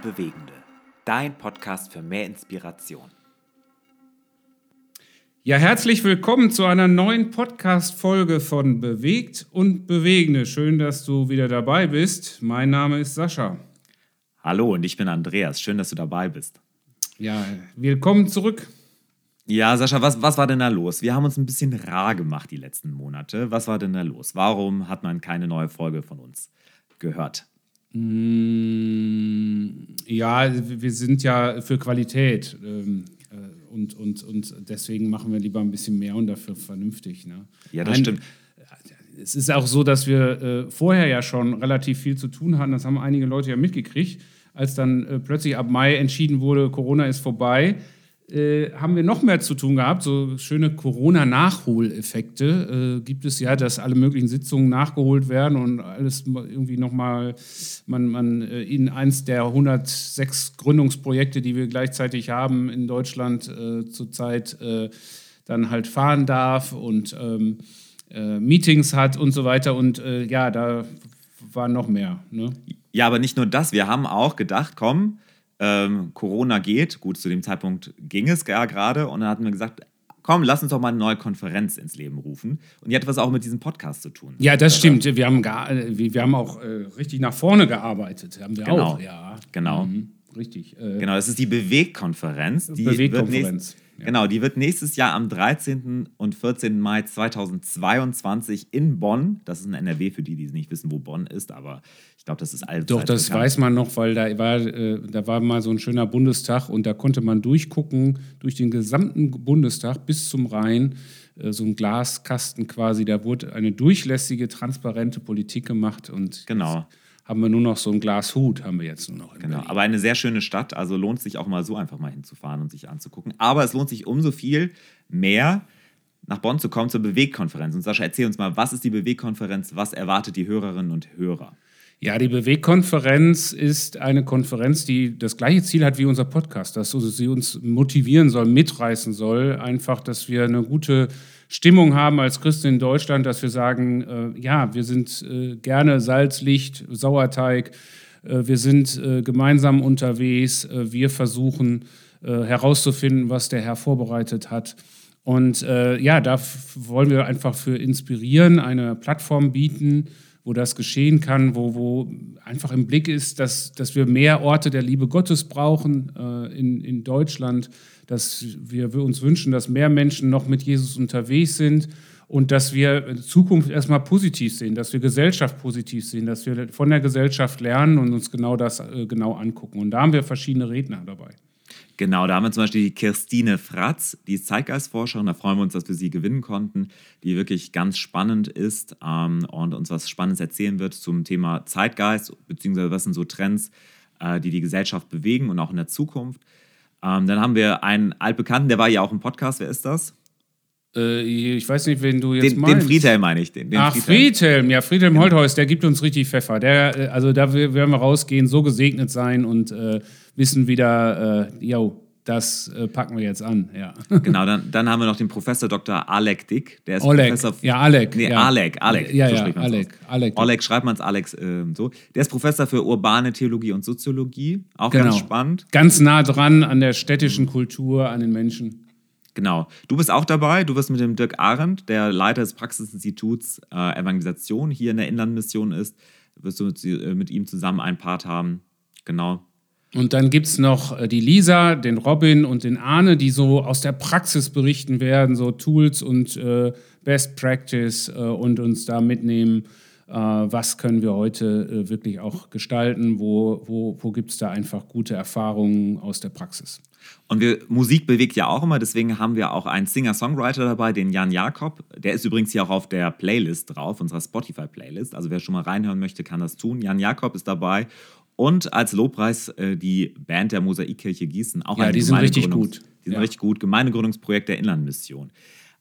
und Bewegende. Dein Podcast für mehr Inspiration. Ja, herzlich willkommen zu einer neuen Podcast-Folge von Bewegt und Bewegende. Schön, dass du wieder dabei bist. Mein Name ist Sascha. Hallo und ich bin Andreas. Schön, dass du dabei bist. Ja, willkommen zurück. Ja, Sascha, was, was war denn da los? Wir haben uns ein bisschen rar gemacht die letzten Monate. Was war denn da los? Warum hat man keine neue Folge von uns gehört? Mm, ja, wir sind ja für Qualität ähm, äh, und, und, und deswegen machen wir lieber ein bisschen mehr und dafür vernünftig. Ne? Ja, das Nein, stimmt. Es ist auch so, dass wir äh, vorher ja schon relativ viel zu tun hatten. Das haben einige Leute ja mitgekriegt, als dann äh, plötzlich ab Mai entschieden wurde, Corona ist vorbei äh, haben wir noch mehr zu tun gehabt. So schöne Corona-Nachholeffekte äh, gibt es ja, dass alle möglichen Sitzungen nachgeholt werden und alles irgendwie nochmal, man, man äh, in eins der 106 Gründungsprojekte, die wir gleichzeitig haben in Deutschland äh, zurzeit, dann halt fahren darf und ähm, äh, Meetings hat und so weiter. Und ja, da war noch mehr. Ne? Ja, aber nicht nur das. Wir haben auch gedacht, komm, ähm, Corona geht. Gut, zu dem Zeitpunkt ging es ja gerade. Und dann hatten wir gesagt, komm, lass uns doch mal eine neue Konferenz ins Leben rufen. Und die hat was auch mit diesem Podcast zu tun. Ja, das stimmt. Wir haben, gar, äh, wir haben auch äh, richtig nach vorne gearbeitet. Haben wir genau. auch, ja. Genau. Mhm. Richtig. Äh, genau, das ist die Bewegkonferenz. Die Bewegkonferenz. Ja. Genau, die wird nächstes Jahr am 13. und 14. Mai 2022 in Bonn, das ist in NRW für die, die nicht wissen, wo Bonn ist, aber ich glaube, das ist allzeit Doch, das bekannt. weiß man noch, weil da war, äh, da war mal so ein schöner Bundestag und da konnte man durchgucken, durch den gesamten Bundestag bis zum Rhein, äh, so ein Glaskasten quasi, da wurde eine durchlässige, transparente Politik gemacht und genau haben wir nur noch so ein Glashut, haben wir jetzt nur noch. genau, Berlin. aber eine sehr schöne Stadt, also lohnt sich auch mal so einfach mal hinzufahren und sich anzugucken. Aber es lohnt sich umso viel mehr, nach Bonn zu kommen zur Bewegkonferenz. Und Sascha, erzähl uns mal, was ist die Bewegkonferenz? Was erwartet die Hörerinnen und Hörer? Ja, die Bewegkonferenz ist eine Konferenz, die das gleiche Ziel hat wie unser Podcast, dass sie uns motivieren soll, mitreißen soll, einfach, dass wir eine gute Stimmung haben als Christen in Deutschland, dass wir sagen, äh, ja, wir sind äh, gerne Salz, Licht, Sauerteig, äh, wir sind äh, gemeinsam unterwegs, äh, wir versuchen äh, herauszufinden, was der Herr vorbereitet hat. Und ja, da wollen wir einfach für inspirieren, eine Plattform bieten, wo das geschehen kann, wo, wo einfach im Blick ist, dass, dass wir mehr Orte der Liebe Gottes brauchen in, in Deutschland, dass wir, wir uns wünschen, dass mehr Menschen noch mit Jesus unterwegs sind und dass wir Zukunft erstmal positiv sehen, dass wir Gesellschaft positiv sehen, dass wir von der Gesellschaft lernen und uns genau das äh, genau angucken. Und da haben wir verschiedene Redner dabei. Genau, da haben wir zum Beispiel die Kirstine Fratz, die ist Zeitgeistforscherin. Da freuen wir uns, dass wir sie gewinnen konnten, die wirklich ganz spannend ist ähm, und uns was Spannendes erzählen wird zum Thema Zeitgeist, beziehungsweise was sind so Trends, äh, die die Gesellschaft bewegen und auch in der Zukunft. Ähm, dann haben wir einen altbekannten, der war ja auch im Podcast. Wer ist das? Äh, ich weiß nicht, wen du jetzt den, meinst. Den Friedhelm meine ich. Den, den Ach, Friedhelm. Friedhelm. Ja, Friedhelm genau. Holthäus, der gibt uns richtig Pfeffer. Der, äh, also da werden wir rausgehen, so gesegnet sein und äh, wissen wieder, äh, yo, das äh, packen wir jetzt an, ja. Genau, dann, dann haben wir noch den Professor Dr. Alek Dick. Der ist Oleg. Professor. Ja, Alek. Nee, ja. Alek, Alek. Ja, so ja, Alek. Alek. Oleg schreibt man es Alex äh, so. Der ist Professor für urbane Theologie und Soziologie. Auch genau. ganz spannend. Ganz nah dran an der städtischen Kultur, an den Menschen. Genau. Du bist auch dabei. Du wirst mit dem Dirk Arendt, der Leiter des Praxisinstituts äh, Evangelisation hier in der Inlandmission ist, wirst du mit, äh, mit ihm zusammen einen Part haben. Genau. Und dann gibt es noch äh, die Lisa, den Robin und den Arne, die so aus der Praxis berichten werden, so Tools und äh, Best Practice äh, und uns da mitnehmen, äh, was können wir heute äh, wirklich auch gestalten, wo, wo, wo gibt es da einfach gute Erfahrungen aus der Praxis. Und wir, Musik bewegt ja auch immer, deswegen haben wir auch einen Singer-Songwriter dabei, den Jan Jakob. Der ist übrigens hier auch auf der Playlist drauf, unserer Spotify-Playlist. Also wer schon mal reinhören möchte, kann das tun. Jan Jakob ist dabei und als Lobpreis äh, die Band der Mosaikkirche Gießen. Auch ja, die sind richtig gut. Die sind ja. richtig gut. Gemeindegründungsprojekt der Inlandmission.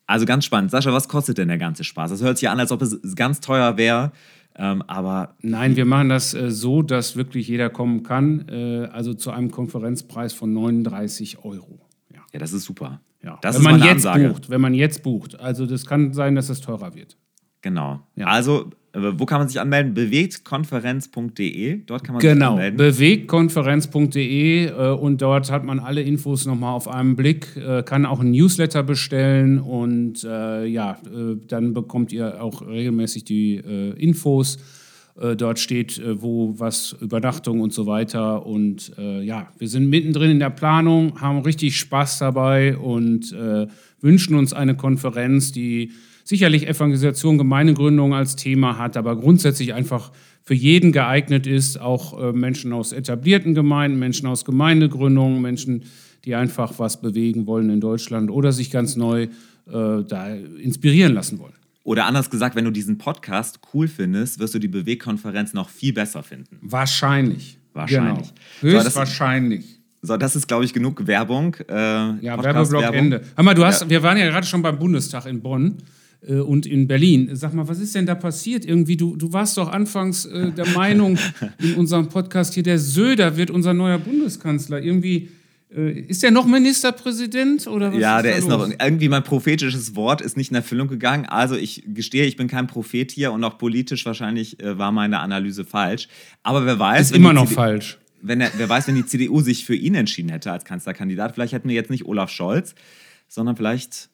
Also ganz spannend. Sascha, was kostet denn der ganze Spaß? Das hört sich an, als ob es ganz teuer wäre. Ähm, aber Nein, wir machen das äh, so, dass wirklich jeder kommen kann. Äh, also zu einem Konferenzpreis von 39 Euro. Ja, ja das ist super. Ja. Das wenn man jetzt Ansage. bucht, wenn man jetzt bucht. Also das kann sein, dass es teurer wird. Genau. Ja. Also wo kann man sich anmelden? Bewegtkonferenz.de. Dort kann man genau, sich anmelden. Bewegtkonferenz.de äh, und dort hat man alle Infos nochmal auf einen Blick, äh, kann auch ein Newsletter bestellen und äh, ja, äh, dann bekommt ihr auch regelmäßig die äh, Infos. Dort steht, wo was, Übernachtung und so weiter. Und ja, wir sind mittendrin in der Planung, haben richtig Spaß dabei und wünschen uns eine Konferenz, die sicherlich Evangelisation, Gemeindegründung als Thema hat, aber grundsätzlich einfach für jeden geeignet ist, auch äh, Menschen aus etablierten Gemeinden, Menschen aus Gemeindegründungen, Menschen, die einfach was bewegen wollen in Deutschland oder sich ganz neu äh, da inspirieren lassen wollen. Oder anders gesagt, wenn du diesen Podcast cool findest, wirst du die Bewegkonferenz noch viel besser finden. Wahrscheinlich. Wahrscheinlich. Genau. Höchstwahrscheinlich. So, das ist, glaube ich, genug Werbung. Äh, ja, Werbeblock Ende. Hör mal, du hast, ja. wir waren ja gerade schon beim Bundestag in Bonn. Äh, und in Berlin. Sag mal, was ist denn da passiert? Irgendwie, du, du warst doch anfangs äh, der Meinung in unserem Podcast hier, der Söder wird unser neuer Bundeskanzler. Irgendwie. Äh, ist der noch Ministerpräsident oder was Ja, ist der ist los? noch. Irgendwie mein prophetisches Wort ist nicht in Erfüllung gegangen. Also ich gestehe, ich bin kein Prophet hier und auch politisch wahrscheinlich äh, war meine Analyse falsch. Aber wer weiß. Ist immer noch CD falsch. Wenn er, wer weiß, wenn die CDU sich für ihn entschieden hätte als Kanzlerkandidat, vielleicht hätten wir jetzt nicht Olaf Scholz, sondern vielleicht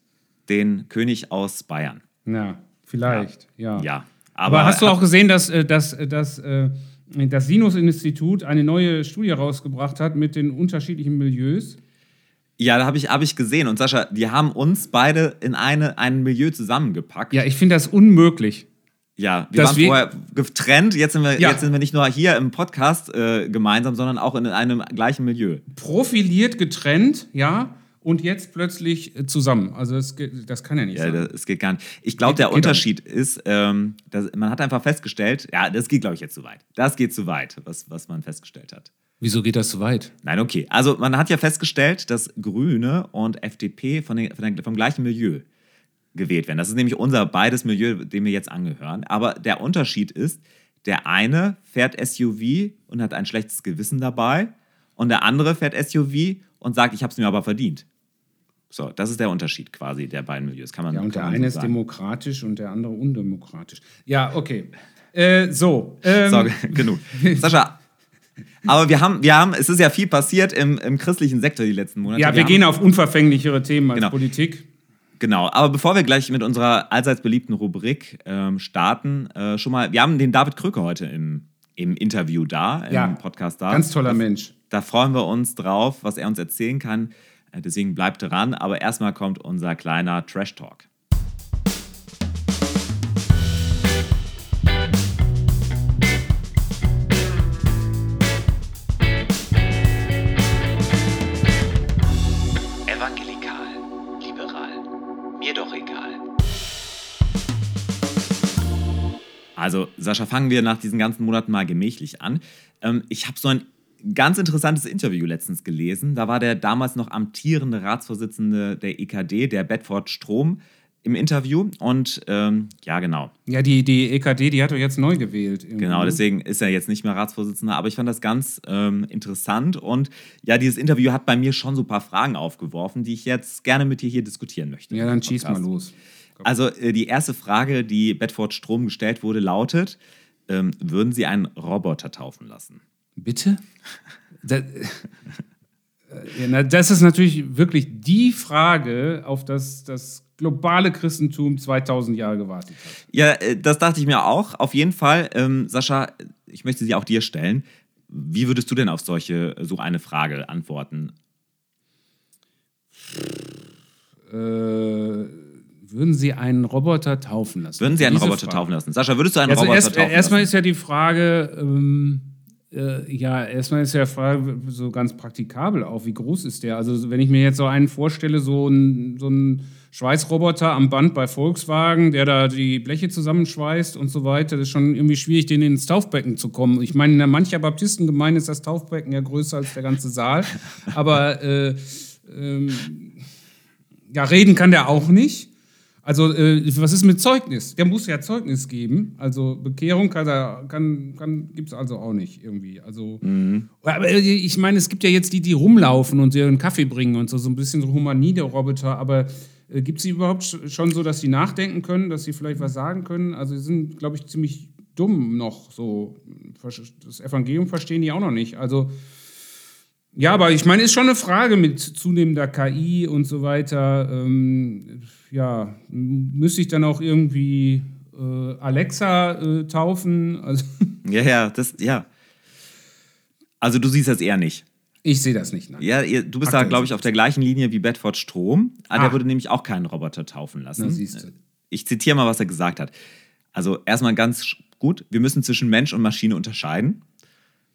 den König aus Bayern. Ja, vielleicht, ja. Ja. ja aber, aber, hast du auch gesehen, dass, äh, dass, dass äh, das Sinus-Institut eine neue Studie rausgebracht hat mit den unterschiedlichen Milieus? Ja, da habe ich, hab ich gesehen. Und Sascha, die haben uns beide in eine, ein Milieu zusammengepackt. Ja, ich finde das unmöglich. Ja, wir waren wir vorher getrennt. Jetzt sind wir, ja. jetzt sind wir nicht nur hier im Podcast äh, gemeinsam, sondern auch in einem gleichen Milieu. Profiliert getrennt, ja und jetzt plötzlich äh, zusammen. Also das, das kann ja nicht ja, sein. Ja, das geht gar nicht. Ich glaube, der Unterschied ist, ähm, dass man hat einfach festgestellt, ja, das geht, glaube ich, jetzt zu weit. Das geht zu weit, was, was man festgestellt hat. Wieso geht das zu weit? Nein, okay. Also man hat ja festgestellt, dass Grüne und FDP von den, von den, vom gleichen Milieu gewählt werden. Das ist nämlich unser beides Milieu, dem wir jetzt angehören. Aber der Unterschied ist, der eine fährt SUV und hat ein schlechtes Gewissen dabei und der andere fährt SUV und sagt, ich habe es mir aber verdient. So, das ist der Unterschied quasi der beiden Milieus. Kann man, ja, und der eine so ist demokratisch und der andere undemokratisch. Ja, okay. Äh, so. Ähm, so, genug. Sascha, aber wir haben, wir haben, es ist ja viel passiert im, im christlichen Sektor die letzten Monate. Ja, wir, wir gehen auf unverfänglichere Themen als genau. Politik. Genau, aber bevor wir gleich mit unserer allseits beliebten Rubrik ähm, starten, äh, schon mal, wir haben den David Krücke heute im, im Interview da, im ja, Podcast da. Ganz toller da, Mensch. Da freuen wir uns drauf, was er uns erzählen kann. Äh, deswegen bleibt dran. Aber erstmal kommt unser kleiner Trash Talk. Evangelikal, liberal, mir doch egal. Also, Sascha, fangen wir nach diesen ganzen Monaten mal gemächlich an. Ähm, ich habe so ein ganz interessantes Interview letztens gelesen. Da war der damals noch amtierende Ratsvorsitzende der EKD, der Bedford Strom, im Interview. Und ähm, ja, genau. Ja, die, die EKD, die hat er jetzt neu gewählt. Irgendwie. Genau, deswegen ist er jetzt nicht mehr Ratsvorsitzender. Aber ich fand das ganz ähm, interessant. Und ja, dieses Interview hat bei mir schon so ein paar Fragen aufgeworfen, die ich jetzt gerne mit dir hier diskutieren möchte. Ja, dann schieß mal los. Also äh, die erste Frage, die Bedford Strom gestellt wurde, lautet, ähm, würden Sie einen Roboter taufen lassen? Bitte? Das, das ist natürlich wirklich die Frage, auf das das globale Christentum 2000 Jahre gewartet hat. Ja, äh, das dachte ich mir auch. Auf jeden Fall, ähm, Sascha, ich möchte sie auch dir stellen. Wie würdest du denn auf solche so eine Frage antworten? Äh, würden Sie einen Roboter taufen lassen? Würden Sie einen Diese Roboter Frage. taufen lassen? Sascha, würdest du einen also Roboter erst, taufen lassen? Erstmal ist ja die Frage. Ähm, äh, ja, erstmal ist ja die Frage so ganz praktikabel auch, wie groß ist der? Also wenn ich mir jetzt so einen vorstelle, so ein, so ein Schweißroboter am Band bei Volkswagen, der da die Bleche zusammenschweißt und so weiter, das ist schon irgendwie schwierig, den ins Taufbecken zu kommen. Ich meine, in mancher Baptistengemeinde ist das Taufbecken ja größer als der ganze Saal, aber äh, ähm, ja, reden kann der auch nicht. Also, äh, was ist mit Zeugnis? Der muss ja Zeugnis geben. Also, Bekehrung kann, kann, kann, gibt es also auch nicht irgendwie. Also, mhm. aber äh, ich meine, es gibt ja jetzt die, die rumlaufen und ihren Kaffee bringen und so, so ein bisschen so Humanide-Roboter, aber äh, gibt es sie überhaupt schon so, dass sie nachdenken können, dass sie vielleicht was sagen können? Also, sie sind, glaube ich, ziemlich dumm noch so. Das Evangelium verstehen die auch noch nicht. Also, ja, aber ich meine, ist schon eine Frage mit zunehmender KI und so weiter. Ähm, ja, müsste ich dann auch irgendwie äh, Alexa äh, taufen? Also ja, ja, das, ja. Also du siehst das eher nicht. Ich sehe das nicht. Nein. Ja, du bist Aktuell da, glaube ich, auf der gleichen Linie wie Bedford Strom. Ah. Der würde nämlich auch keinen Roboter taufen lassen. Na, ich zitiere mal, was er gesagt hat. Also erstmal ganz gut, wir müssen zwischen Mensch und Maschine unterscheiden.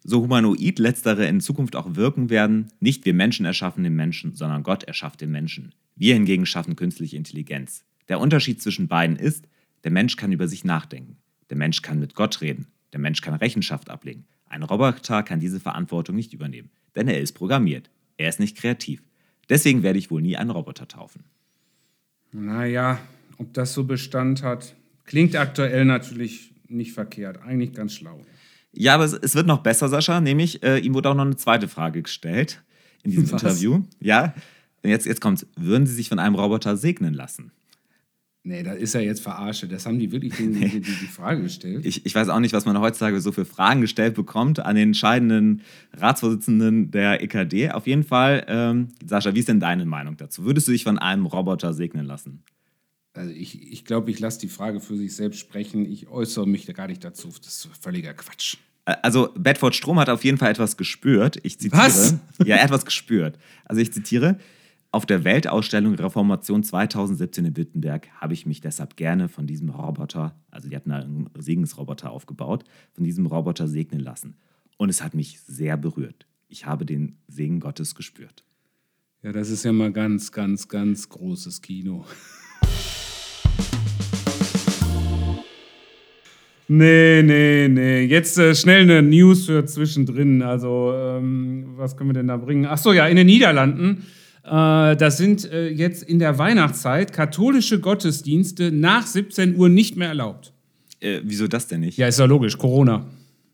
So humanoid letztere in Zukunft auch wirken werden, nicht wir Menschen erschaffen den Menschen, sondern Gott erschafft den Menschen. Wir hingegen schaffen künstliche Intelligenz. Der Unterschied zwischen beiden ist, der Mensch kann über sich nachdenken. Der Mensch kann mit Gott reden. Der Mensch kann Rechenschaft ablegen. Ein Roboter kann diese Verantwortung nicht übernehmen, denn er ist programmiert. Er ist nicht kreativ. Deswegen werde ich wohl nie einen Roboter taufen. Naja, ob das so Bestand hat, klingt aktuell natürlich nicht verkehrt. Eigentlich ganz schlau. Ja, aber es, wird noch besser, Sascha. Nämlich, äh, ihm wurde auch noch eine zweite Frage gestellt in diesem Was? Interview. Ja, jetzt, jetzt kommt's. Würden Sie sich von einem Roboter segnen lassen? Nee, da ist er jetzt verarsche. Das haben die wirklich die, die, die, Frage gestellt. Ich, ich weiß auch nicht, was man heutzutage so für Fragen gestellt bekommt an den entscheidenden Ratsvorsitzenden der EKD. Auf jeden Fall, ähm, Sascha, wie ist denn deine Meinung dazu? Würdest du dich von einem Roboter segnen lassen? Also ich, ich glaube, ich lasse die Frage für sich selbst sprechen. Ich äußere mich da gar nicht dazu. Das ist völliger Quatsch. Also Bedford Strom hat auf jeden Fall etwas gespürt. Ich zitiere. Was? Ja, er hat etwas gespürt. Also ich zitiere. Auf der Weltausstellung Reformation 2017 in Wittenberg habe ich mich deshalb gerne von diesem Roboter, also die hatten einen Segensroboter aufgebaut, von diesem Roboter segnen lassen. Und es hat mich sehr berührt. Ich habe den Segen Gottes gespürt. Ja, das ist ja mal ganz, ganz, ganz großes Kino. Nee, nee, nee. Jetzt äh, schnell eine News für zwischendrin. Also, ähm, was können wir denn da bringen? Ach so, ja, in den Niederlanden äh, das sind äh, jetzt in der Weihnachtszeit katholische Gottesdienste nach 17 Uhr nicht mehr erlaubt. Äh, wieso das denn nicht? Ja, ist ja logisch, Corona.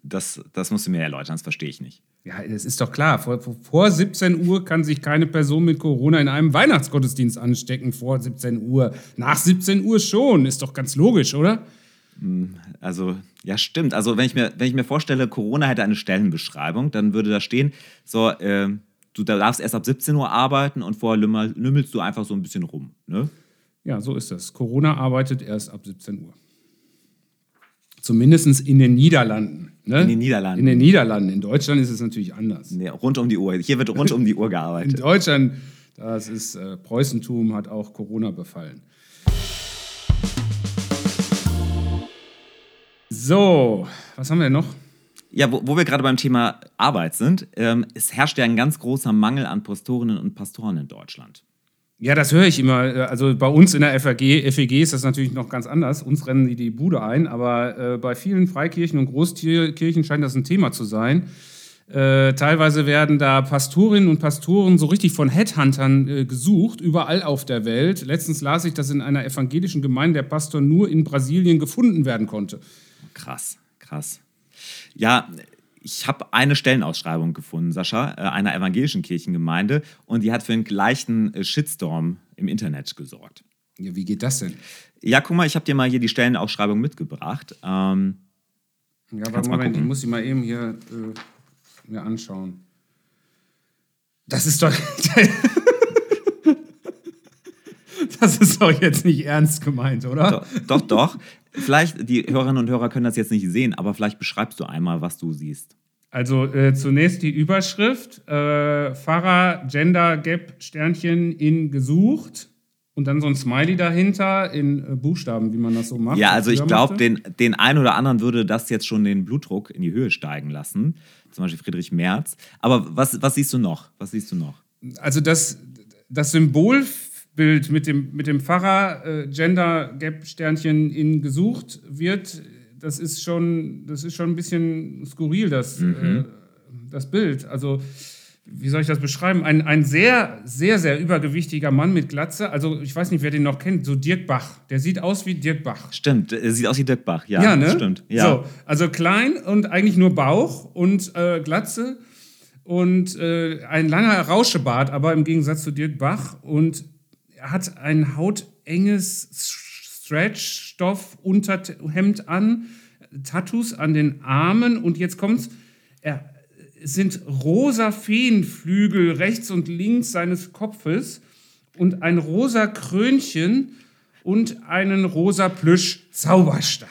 Das, das musst du mir erläutern, das verstehe ich nicht. Ja, das ist doch klar. Vor, vor 17 Uhr kann sich keine Person mit Corona in einem Weihnachtsgottesdienst anstecken. Vor 17 Uhr. Nach 17 Uhr schon. Ist doch ganz logisch, oder? Hm, also, ja, stimmt. Also, wenn ich mir, wenn ich mir vorstelle, Corona hätte eine Stellenbeschreibung, dann würde da stehen, so, äh, du darfst erst ab 17 Uhr arbeiten und vorher lümmelst du einfach so ein bisschen rum. Ne? Ja, so ist das. Corona arbeitet erst ab 17 Uhr. Zumindest in den Niederlanden. Ne? In den Niederlanden. In den Niederlanden. In Deutschland ist es natürlich anders. Nee, rund um die Uhr. Hier wird rund um die Uhr gearbeitet. In Deutschland, das ist äh, Preußentum, hat auch Corona befallen. So, was haben wir noch? Ja, wo, wo wir gerade beim Thema Arbeit sind, ähm, es herrscht ja ein ganz großer Mangel an Pastorinnen und Pastoren in Deutschland. Ja, das höre ich immer. Also bei uns in der FEG, FEG ist das natürlich noch ganz anders. Uns rennen die die Bude ein, aber äh, bei vielen Freikirchen und Großkirchen scheint das ein Thema zu sein. Äh, teilweise werden da Pastorinnen und Pastoren so richtig von Headhuntern äh, gesucht, überall auf der Welt. Letztens las ich, dass in einer evangelischen Gemeinde der Pastor nur in Brasilien gefunden werden konnte. Krass, krass. Ja, ich habe eine Stellenausschreibung gefunden, Sascha, äh, einer evangelischen Kirchengemeinde, und die hat für einen gleichen äh, Shitstorm im Internet gesorgt. Ja, wie geht das denn? Ja, guck mal, ich habe dir mal hier die Stellenausschreibung mitgebracht. Ähm, ja, aber Moment, ich muss sie mal eben hier äh, mir anschauen. Das ist doch. das ist doch jetzt nicht ernst gemeint, oder? Doch, doch. doch. Vielleicht, die Hörerinnen und Hörer können das jetzt nicht sehen, aber vielleicht beschreibst du einmal, was du siehst. Also äh, zunächst die Überschrift: äh, Pfarrer Gender Gap Sternchen in gesucht. Und dann so ein Smiley dahinter in äh, Buchstaben, wie man das so macht. Ja, also ich glaube, den, den einen oder anderen würde das jetzt schon den Blutdruck in die Höhe steigen lassen. Zum Beispiel Friedrich Merz. Aber was, was siehst du noch? Was siehst du noch? Also das, das Symbol Bild mit dem, mit dem Pfarrer äh, Gender Gap Sternchen in gesucht wird, das ist schon, das ist schon ein bisschen skurril, das, mhm. äh, das Bild. Also, wie soll ich das beschreiben? Ein, ein sehr, sehr, sehr übergewichtiger Mann mit Glatze. Also, ich weiß nicht, wer den noch kennt, so Dirk Bach. Der sieht aus wie Dirk Bach. Stimmt, er sieht aus wie Dirk Bach, ja. Ja, ne? Stimmt. Ja. So, also klein und eigentlich nur Bauch und äh, Glatze und äh, ein langer Rauschebart, aber im Gegensatz zu Dirk Bach und er hat ein hautenges Stretch-Stoff-Unterhemd an, Tattoos an den Armen und jetzt kommt's, er es sind rosa Feenflügel rechts und links seines Kopfes und ein rosa Krönchen und einen rosa Plüsch-Zauberstab.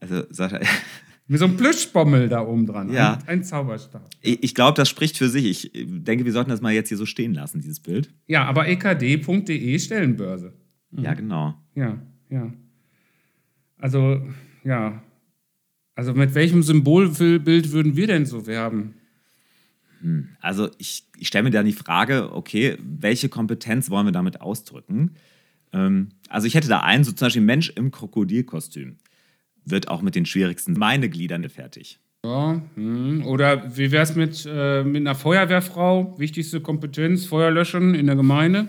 Also, Sascha, Mit so einem Plüschbommel da oben dran. Ja. Ein Zauberstab. ich, ich glaube, das spricht für sich. Ich denke, wir sollten das mal jetzt hier so stehen lassen, dieses Bild. Ja, aber ekd.de Stellenbörse. Ja, genau. Ja, ja. Also, ja. Also mit welchem Symbolbild würden wir denn so werben? Also ich, ich stelle mir da die Frage, okay, welche Kompetenz wollen wir damit ausdrücken? Ähm, also ich hätte da einen, so zum Beispiel Mensch im Krokodilkostüm. Wird auch mit den schwierigsten Meinegliedern fertig. Ja, hm. oder wie wäre es mit, äh, mit einer Feuerwehrfrau? Wichtigste Kompetenz, Feuer löschen in der Gemeinde?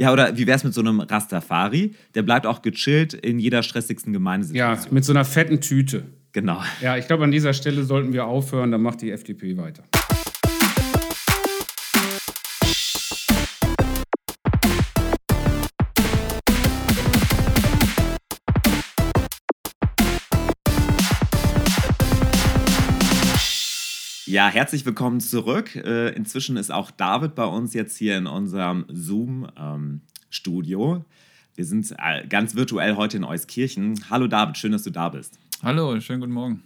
Ja, oder wie wäre es mit so einem Rastafari? Der bleibt auch gechillt in jeder stressigsten Ja, Gemeindesituation. mit so einer fetten Tüte. Genau. Ja, ich glaube, an dieser Stelle sollten wir aufhören, dann macht die FDP weiter. Ja, herzlich willkommen zurück. Äh, inzwischen ist auch David bei uns jetzt hier in unserem Zoom-Studio. Wir sind äh, ganz virtuell heute in Euskirchen. Hallo David, schön, dass du da bist. Hallo, schönen guten Morgen.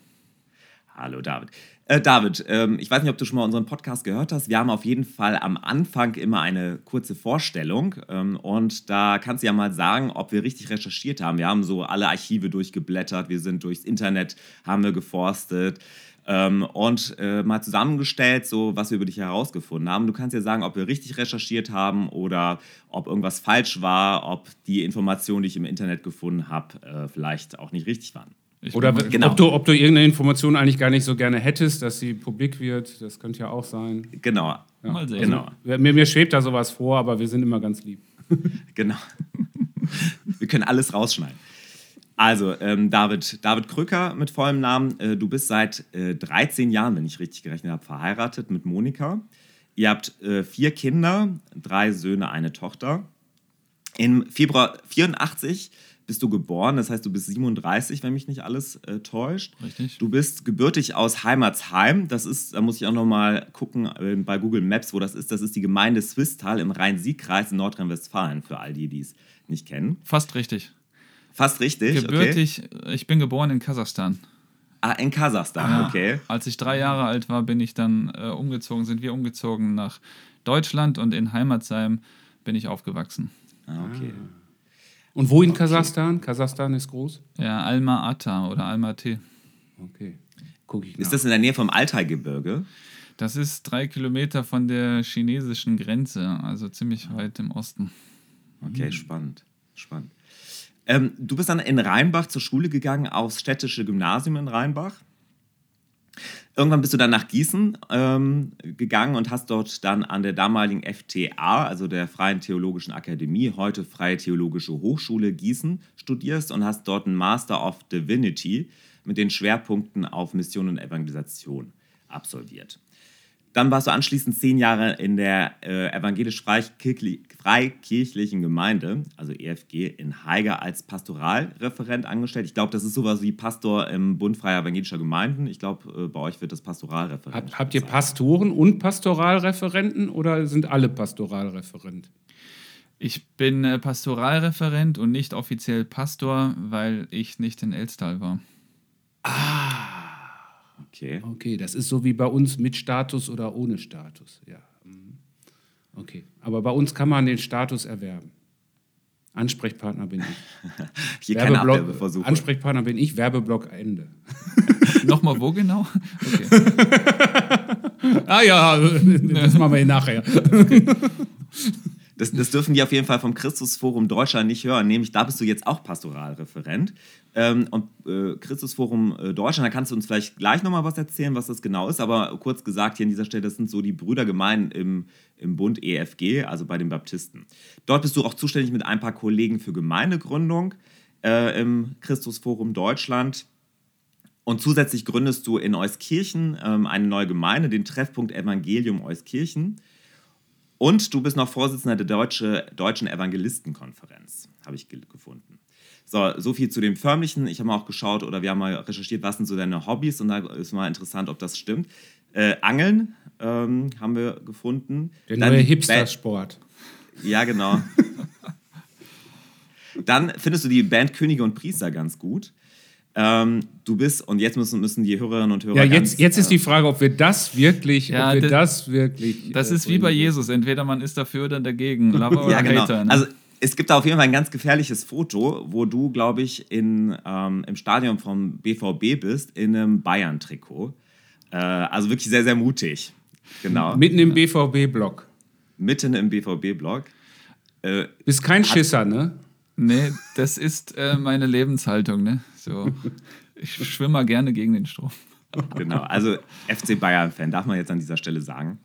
Hallo David. Äh, David, ähm, ich weiß nicht, ob du schon mal unseren Podcast gehört hast. Wir haben auf jeden Fall am Anfang immer eine kurze Vorstellung ähm, und da kannst du ja mal sagen, ob wir richtig recherchiert haben. Wir haben so alle Archive durchgeblättert, wir sind durchs Internet, haben wir geforstet ähm, und äh, mal zusammengestellt, so was wir über dich herausgefunden haben. Du kannst ja sagen, ob wir richtig recherchiert haben oder ob irgendwas falsch war, ob die Informationen, die ich im Internet gefunden habe, äh, vielleicht auch nicht richtig waren. Ich Oder Genau. ob, du, ob du irgendeine Information eigentlich gar nicht so gerne hättest, dass sie publik wird, das könnte ja auch sein. Genau, gespannt. Mal sehen. genau. Mir, mir schwebt da sowas vor, aber wir sind immer ganz lieb. Genau. Wir können alles rausschneiden. Also, ähm, David, David Krücker mit vollem Namen. Äh, du bist seit äh, 13 Jahren, wenn ich richtig gerechnet habe, verheiratet mit Monika. Ihr habt äh, vier Kinder, drei Söhne, eine Tochter. Im Februar 84 bist du geboren, das heißt, du bist 37, wenn mich nicht alles äh, täuscht. Richtig. Du bist gebürtig aus Heimatsheim. Das ist, da muss ich auch noch mal gucken äh, bei Google Maps, wo das ist. Das ist die Gemeinde Swisttal im Rhein-Sieg-Kreis in Nordrhein-Westfalen, für all die, die es nicht kennen. Fast richtig. Fast richtig, okay. Gebürtig, ich bin geboren in Kasachstan. Ah, in Kasachstan, Ja. okay. Als ich drei Jahre alt war, bin ich dann äh, umgezogen, sind wir umgezogen nach Deutschland und in Heimatsheim bin ich aufgewachsen. Ah, okay. Und wo in Kasachstan? Kasachstan ist groß? Ja, Alma Ata oder Alma T. Okay. Guck ich nach. Ist das in der Nähe vom Altaigebirge? Das ist drei Kilometer von der chinesischen Grenze, also ziemlich weit im Osten. Okay, spannend. Spannend. Ähm, du bist dann in Rheinbach zur Schule gegangen, aufs städtische Gymnasium in Rheinbach. Irgendwann bist du dann nach Gießen ähm, gegangen und hast dort dann an der damaligen FTA, also der Freien Theologischen Akademie, heute Freie Theologische Hochschule Gießen, studierst und hast dort einen Master of Divinity mit den Schwerpunkten auf Mission und Evangelisation absolviert. Dann warst du anschließend zehn Jahre in der äh, evangelisch-freikirchlichen Gemeinde, also EFG, in Haiger als Pastoralreferent angestellt. Ich glaube, das ist sowas wie Pastor im Bund Freier Evangelischer Gemeinden. Ich glaube, äh, bei euch wird das Pastoralreferent. Habt, habt ihr sein. Pastoren und Pastoralreferenten oder sind alle Pastoralreferent? Ich bin äh, Pastoralreferent und nicht offiziell Pastor, weil ich nicht in Elstal war. Okay. Okay, das ist so wie bei uns mit Status oder ohne Status. Ja. mhm. Okay, aber bei uns kann man den Status erwerben. Ansprechpartner bin ich. Hier keine Werbeblock- Abwerbeversuche. Ansprechpartner bin ich, Werbeblock Ende. Nochmal wo genau? Okay. Ah ja, das machen wir nachher. Das, das dürfen die auf jeden Fall vom Christusforum Deutschland nicht hören. Nämlich, da bist du jetzt auch Pastoralreferent. Ähm, und äh, Christusforum äh, Deutschland, da kannst du uns vielleicht gleich nochmal was erzählen, was das genau ist. Aber kurz gesagt, hier an dieser Stelle, das sind so die Brüdergemeinden im, im Bund EFG, also bei den Baptisten. Dort bist du auch zuständig mit ein paar Kollegen für Gemeindegründung äh, im Christusforum Deutschland. Und zusätzlich gründest du in Euskirchen ähm, eine neue Gemeinde, den Treffpunkt Evangelium Euskirchen. Und du bist noch Vorsitzender der Deutsche, Deutschen Evangelistenkonferenz, habe ich ge- gefunden. So, so viel zu dem Förmlichen. Ich habe mal auch geschaut oder wir haben mal recherchiert, was sind so deine Hobbys und da ist mal interessant, ob das stimmt. Äh, Angeln ähm, haben wir gefunden. Der Dann neue Hipster-Sport. Ja, genau. Dann findest du die Band Könige und Priester ganz gut. Ähm, du bist, und jetzt müssen, müssen die Hörerinnen und Hörer. Ja, ganz, jetzt, jetzt ist äh, die Frage, ob wir das wirklich, Ja, ob wir das- das wirklich. Das äh, ist wie bei. Jesus. Entweder man ist dafür oder dagegen. Lover oder Ja, genau. Hater. Ne? Also es gibt da auf jeden Fall ein ganz gefährliches Foto, wo du, glaube ich, in, ähm, im Stadion vom BVB bist, in einem Bayern-Trikot. Äh, also wirklich sehr, sehr mutig. Genau. Mitten im BVB-Block. Mitten im BVB-Block. Äh, Bist kein Schisser, ne? nee, das ist äh, meine Lebenshaltung. Ne? So. Ich schwimme mal gerne gegen den Strom. genau. Also FC Bayern-Fan, darf man jetzt an dieser Stelle sagen.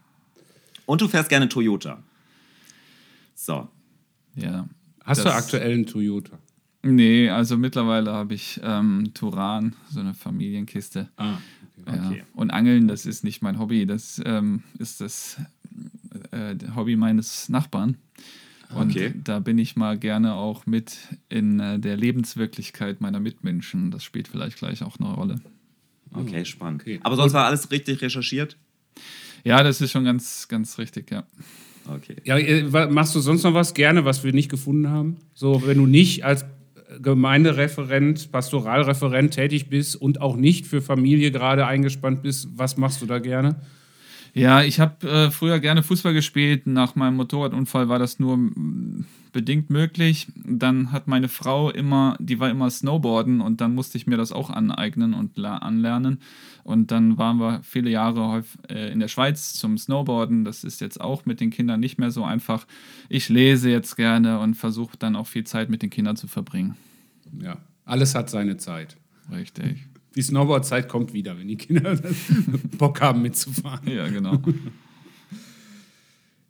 Und du fährst gerne Toyota. So. Ja. Hast du aktuell einen Toyota? Nee, also mittlerweile habe ich ähm, Turan, so eine Familienkiste. Ah, Ja. Okay. Und Angeln, das ist nicht mein Hobby, das ähm, ist das äh, Hobby meines Nachbarn. Und Okay. da bin ich mal gerne auch mit in äh, der Lebenswirklichkeit meiner Mitmenschen. Das spielt vielleicht gleich auch eine Rolle. Okay, spannend. okay. Aber sonst war alles richtig recherchiert? Ja, das ist schon ganz, ganz richtig, ja. Okay. Ja, äh, machst du sonst noch was gerne, was wir nicht gefunden haben? So, wenn du nicht als Gemeindereferent, Pastoralreferent tätig bist und auch nicht für Familie gerade eingespannt bist, was machst du da gerne? Ja, ich habe äh, früher gerne Fußball gespielt. Nach meinem Motorradunfall war das nur mm, bedingt möglich. Dann hat meine Frau immer, die war immer Snowboarden und dann musste ich mir das auch aneignen und anlernen. Und dann waren wir viele Jahre äh, in der Schweiz zum Snowboarden. Das ist jetzt auch mit den Kindern nicht mehr so einfach. Ich lese jetzt gerne und versuche dann auch viel Zeit mit den Kindern zu verbringen. Ja, alles hat seine Zeit. Richtig. Die Snowboard-Zeit kommt wieder, wenn die Kinder Bock haben mitzufahren. Ja, genau.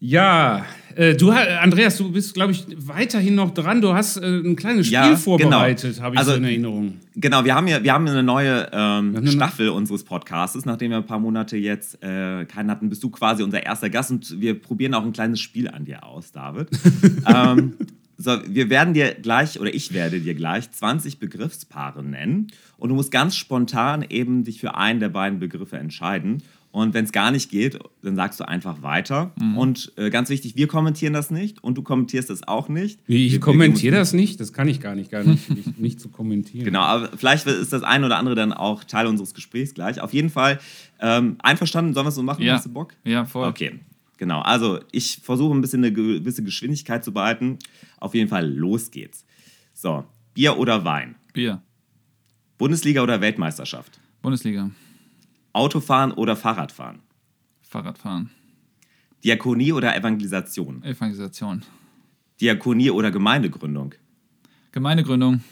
Ja, äh, du, Andreas, du bist, glaube ich, weiterhin noch dran. Du hast äh, ein kleines Spiel Ja, genau. vorbereitet, habe ich Also, so in Erinnerung. Genau, wir haben ja wir haben eine neue ähm, eine- Staffel unseres Podcasts. Nachdem wir ein paar Monate jetzt äh, keinen hatten, bist du quasi unser erster Gast und wir probieren auch ein kleines Spiel an dir aus, David. ähm, so, wir werden dir gleich, oder ich werde dir gleich 20 Begriffspaare nennen und du musst ganz spontan eben dich für einen der beiden Begriffe entscheiden. Und wenn es gar nicht geht, dann sagst du einfach weiter. Und äh, ganz wichtig, wir kommentieren das nicht und du kommentierst das auch nicht. Ich Wir- kommentiere das nicht? Das kann ich gar nicht, gar nicht, nicht, nicht zu kommentieren. Genau, aber vielleicht ist das eine oder andere dann auch Teil unseres Gesprächs gleich. Auf jeden Fall ähm, einverstanden, sollen wir es so machen? Ja. Hast du Bock? Ja, voll. Okay, genau. Also ich versuche ein bisschen eine gewisse Geschwindigkeit zu behalten. Auf jeden Fall, los geht's. So, Bier oder Wein? Bier. Bundesliga oder Weltmeisterschaft? Bundesliga. Autofahren oder Fahrradfahren? Fahrradfahren. Diakonie oder Evangelisation? Evangelisation. Diakonie oder Gemeindegründung? Gemeindegründung.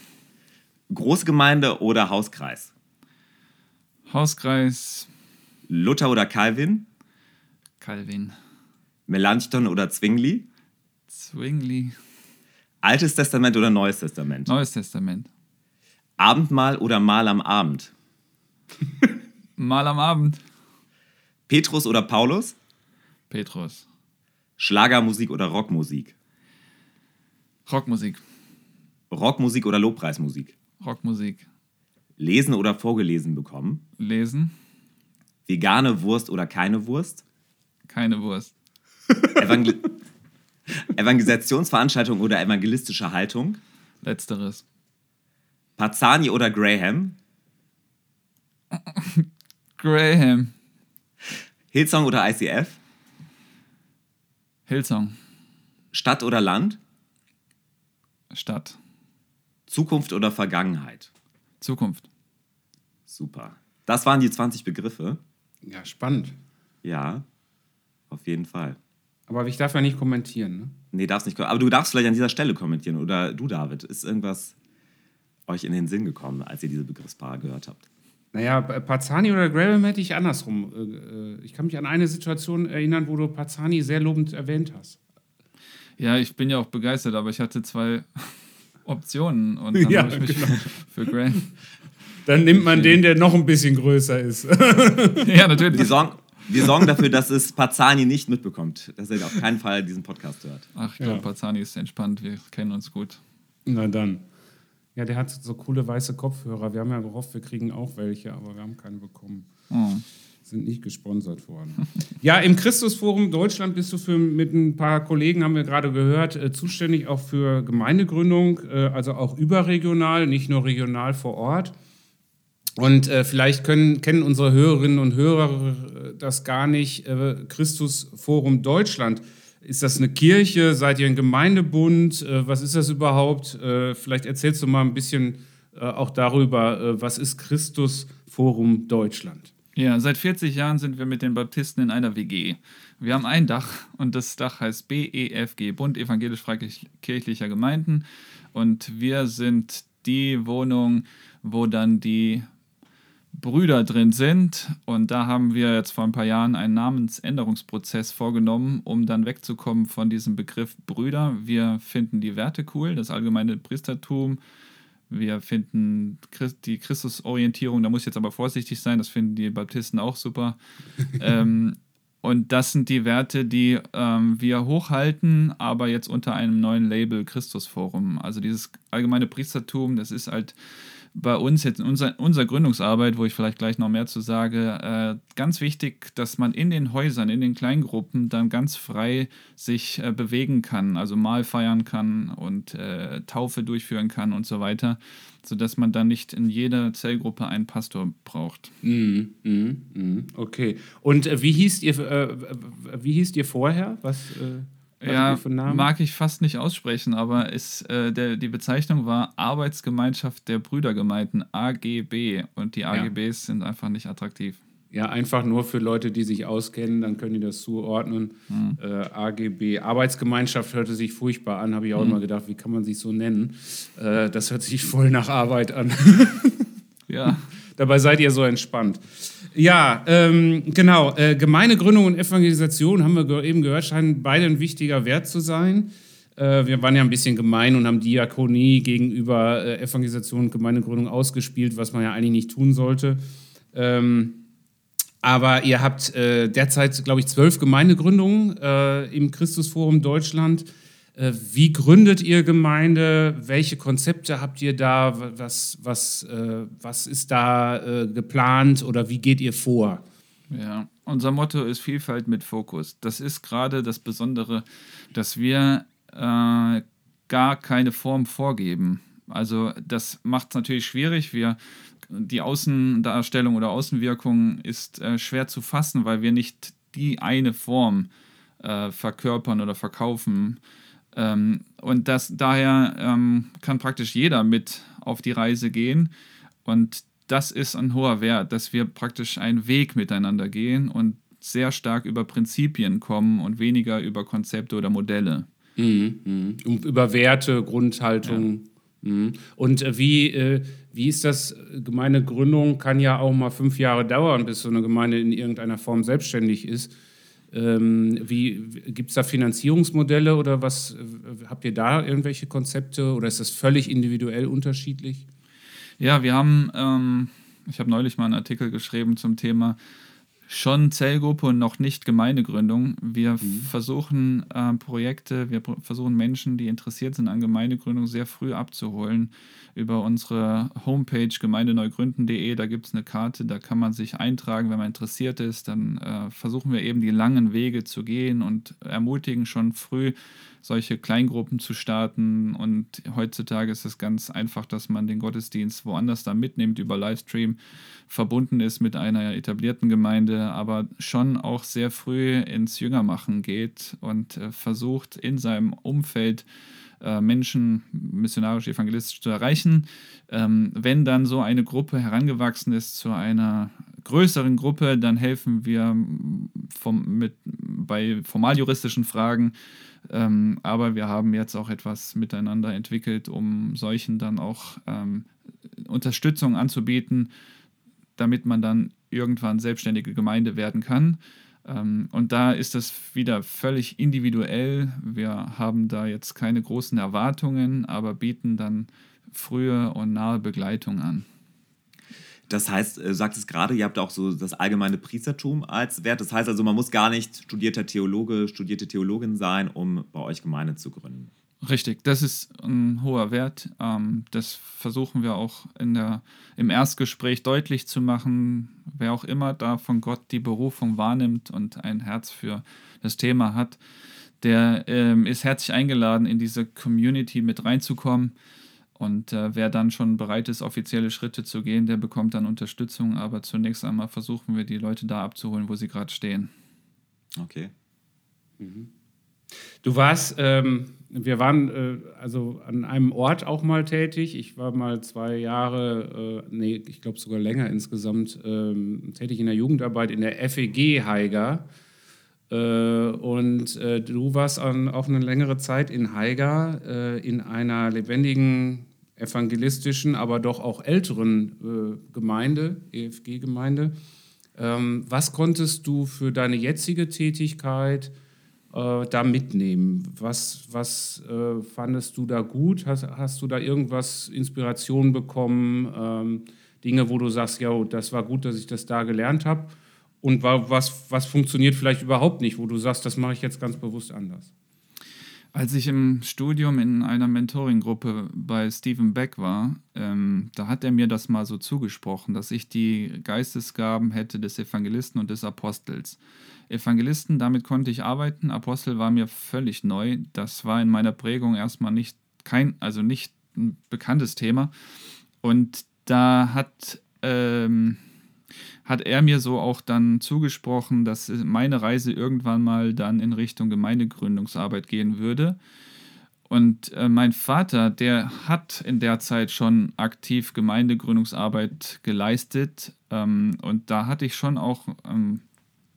Großgemeinde oder Hauskreis? Hauskreis. Luther oder Calvin? Calvin. Melanchthon oder Zwingli? Zwingli. Altes Testament oder Neues Testament? Neues Testament. Abendmahl oder Mahl am Abend? Mal am Abend. Petrus oder Paulus? Petrus. Schlagermusik oder Rockmusik? Rockmusik. Rockmusik oder Lobpreismusik? Rockmusik. Lesen oder vorgelesen bekommen? Lesen. Vegane Wurst oder keine Wurst? Keine Wurst. Evangel Evangelisationsveranstaltung oder evangelistische Haltung? Letzteres. Pazani oder Graham? Graham. Hillsong oder ICF? Hillsong. Stadt oder Land? Stadt. Zukunft oder Vergangenheit? Zukunft. Super. Das waren die 20 Begriffe. Ja, spannend. Ja, auf jeden Fall. Aber ich darf ja nicht kommentieren. Ne? Nee, darfst nicht. Aber du darfst vielleicht an dieser Stelle kommentieren. Oder du, David. Ist irgendwas euch in den Sinn gekommen, als ihr diese Begriffspaare gehört habt? Naja, Pazani oder Graham hätte ich andersrum. äh, äh, Ich kann mich an eine Situation erinnern, wo du Pazani sehr lobend erwähnt hast. Ja, ich bin ja auch begeistert, aber ich hatte zwei Optionen und dann Ja, habe ich mich genau. für Graham. Dann nimmt man den, der noch ein bisschen größer ist. ja, natürlich. sorgen, wir sorgen dafür, dass es Pazani nicht mitbekommt, dass er auf keinen Fall diesen Podcast hört. Ach, ich glaube, Ja. Pazani ist entspannt. Wir kennen uns gut. Na dann. Ja, der hat so coole weiße Kopfhörer. Wir haben ja gehofft, wir kriegen auch welche, aber wir haben keine bekommen. Oh. Sind nicht gesponsert worden. ja, im Christusforum Deutschland bist du für, mit ein paar Kollegen, haben wir gerade gehört, äh, zuständig auch für Gemeindegründung, äh, also auch überregional, nicht nur regional vor Ort. Und äh, vielleicht können, kennen unsere Hörerinnen und Hörer äh, das gar nicht. Äh, Christusforum Deutschland. Ist das eine Kirche? Seid ihr ein Gemeindebund? Äh, was ist das überhaupt? Äh, vielleicht erzählst du mal ein bisschen äh, auch darüber, was ist Christusforum Deutschland? Ja, seit 40 Jahren sind wir mit den Baptisten in einer WG. Wir haben ein Dach und das Dach heißt BEFG, Bund Evangelisch-Freikirchlicher Gemeinden. Und wir sind die Wohnung, wo dann die Brüder drin sind. Und da haben wir jetzt vor ein paar Jahren einen Namensänderungsprozess vorgenommen, um dann wegzukommen von diesem Begriff Brüder. Wir finden die Werte cool, das allgemeine Priestertum. Wir finden die Christusorientierung, da muss ich jetzt aber vorsichtig sein, das finden die Baptisten auch super. ähm, und das sind die Werte, die ähm, wir hochhalten, aber jetzt unter einem neuen Label Christusforum. Also dieses allgemeine Priestertum, das ist halt bei uns jetzt in unser, unserer Gründungsarbeit, wo ich vielleicht gleich noch mehr zu sage, äh, ganz wichtig, dass man in den Häusern, in den Kleingruppen dann ganz frei sich äh, bewegen kann, also Mahl feiern kann und äh, Taufe durchführen kann und so weiter, sodass man dann nicht in jeder Zellgruppe einen Pastor braucht. Mm, mm, mm, okay. Und äh, wie hieß ihr, äh, wie hießt ihr vorher? Was? Ja, mag ich fast nicht aussprechen, aber ist, äh, der, die Bezeichnung war Arbeitsgemeinschaft der Brüdergemeinden, AGB. Und die AGBs ja. sind einfach nicht attraktiv. Ja, einfach nur für Leute, die sich auskennen, dann können die das zuordnen. Hm. Äh, AGB, Arbeitsgemeinschaft hörte sich furchtbar an, habe ich auch hm. immer gedacht, wie kann man sich so nennen? Äh, das hört sich voll nach Arbeit an. ja. Dabei seid ihr so entspannt. Ja, ähm, genau. Äh, Gemeindegründung und Evangelisation haben wir eben gehört, scheinen beide ein wichtiger Wert zu sein. Äh, wir waren ja ein bisschen gemein und haben Diakonie gegenüber äh, Evangelisation und Gemeindegründung ausgespielt, was man ja eigentlich nicht tun sollte. Ähm, aber ihr habt äh, derzeit, glaube ich, zwölf Gemeindegründungen äh, im Christusforum Deutschland. Äh, wie gründet ihr Gemeinde? Welche Konzepte habt ihr da? Was, was, äh, was ist da äh, geplant oder wie geht ihr vor? Ja, unser Motto ist Vielfalt mit Fokus. Das ist gerade das Besondere, dass wir äh, gar keine Form vorgeben. Also das macht es natürlich schwierig. Wir, die Außendarstellung oder Außenwirkung ist äh, schwer zu fassen, weil wir nicht die eine Form äh, verkörpern oder verkaufen. Ähm, und das, daher ähm, kann praktisch jeder mit auf die Reise gehen. Und das ist ein hoher Wert, dass wir praktisch einen Weg miteinander gehen und sehr stark über Prinzipien kommen und weniger über Konzepte oder Modelle. Mhm, mh. Über Werte, Grundhaltung. Ja. Mhm. Und äh, wie, äh, wie ist das? Gemeindegründung kann ja auch mal fünf Jahre dauern, bis so eine Gemeinde in irgendeiner Form selbstständig ist. Ähm, wie gibt es da Finanzierungsmodelle oder was äh, habt ihr da irgendwelche Konzepte oder ist das völlig individuell unterschiedlich? Ja, wir haben, ähm, ich habe neulich mal einen Artikel geschrieben zum Thema schon Zellgruppe und noch nicht Gemeindegründung. Wir mhm. versuchen äh, Projekte, wir versuchen Menschen, die interessiert sind an Gemeindegründung, sehr früh abzuholen über unsere Homepage gemeindeneugründen.de. Da gibt es eine Karte, da kann man sich eintragen, wenn man interessiert ist. Dann äh, versuchen wir eben die langen Wege zu gehen und ermutigen schon früh solche Kleingruppen zu starten. Und heutzutage ist es ganz einfach, dass man den Gottesdienst woanders da mitnimmt über Livestream, verbunden ist mit einer etablierten Gemeinde, aber schon auch sehr früh ins Jüngermachen geht und äh, versucht in seinem Umfeld äh, Menschen missionarisch, evangelistisch zu erreichen. Ähm, wenn dann so eine Gruppe herangewachsen ist zu einer größeren Gruppe, dann helfen wir vom, mit, bei formaljuristischen Fragen. Ähm, aber wir haben jetzt auch etwas miteinander entwickelt, um solchen dann auch ähm, Unterstützung anzubieten, damit man dann irgendwann selbstständige Gemeinde werden kann. Ähm, und da ist das wieder völlig individuell. Wir haben da jetzt keine großen Erwartungen, aber bieten dann frühe und nahe Begleitung an. Das heißt, äh, du sagst es gerade, ihr habt auch so das allgemeine Priestertum als Wert. Das heißt also, man muss gar nicht studierter Theologe, studierte Theologin sein, um bei euch Gemeinde zu gründen. Richtig, das ist ein hoher Wert. Ähm, das versuchen wir auch in der, im Erstgespräch deutlich zu machen. Wer auch immer da von Gott die Berufung wahrnimmt und ein Herz für das Thema hat, der ähm, ist herzlich eingeladen, in diese Community mit reinzukommen. Und äh, wer dann schon bereit ist, offizielle Schritte zu gehen, der bekommt dann Unterstützung. Aber zunächst einmal versuchen wir, die Leute da abzuholen, wo sie gerade stehen. Okay. Mhm. Du warst, ähm, wir waren äh, also an einem Ort auch mal tätig. Ich war mal zwei Jahre, äh, nee, ich glaube sogar länger insgesamt, ähm, tätig in der Jugendarbeit in der FEG Haiger. Äh, und äh, du warst an, auch eine längere Zeit in Haiger äh, in einer lebendigen evangelistischen, aber doch auch älteren äh, Gemeinde, EFG-Gemeinde. Ähm, was konntest du für deine jetzige Tätigkeit äh, da mitnehmen? Was, was äh, fandest du da gut? Hast, hast du da irgendwas, Inspiration bekommen? Ähm, Dinge, wo du sagst, ja, das war gut, dass ich das da gelernt habe? Und was, was funktioniert vielleicht überhaupt nicht, wo du sagst, das mache ich jetzt ganz bewusst anders? Als ich im Studium in einer Mentoring-Gruppe bei Stephen Beck war, ähm, da hat er mir das mal so zugesprochen, dass ich die Geistesgaben hätte des Evangelisten und des Apostels. Evangelisten, damit konnte ich arbeiten, Apostel war mir völlig neu. Das war in meiner Prägung erstmal nicht kein, also nicht ein bekanntes Thema. Und da hat ähm, hat er mir so auch dann zugesprochen, dass meine Reise irgendwann mal dann in Richtung Gemeindegründungsarbeit gehen würde. Und äh, mein Vater, der hat in der Zeit schon aktiv Gemeindegründungsarbeit geleistet. Ähm, und da hatte ich schon auch ähm,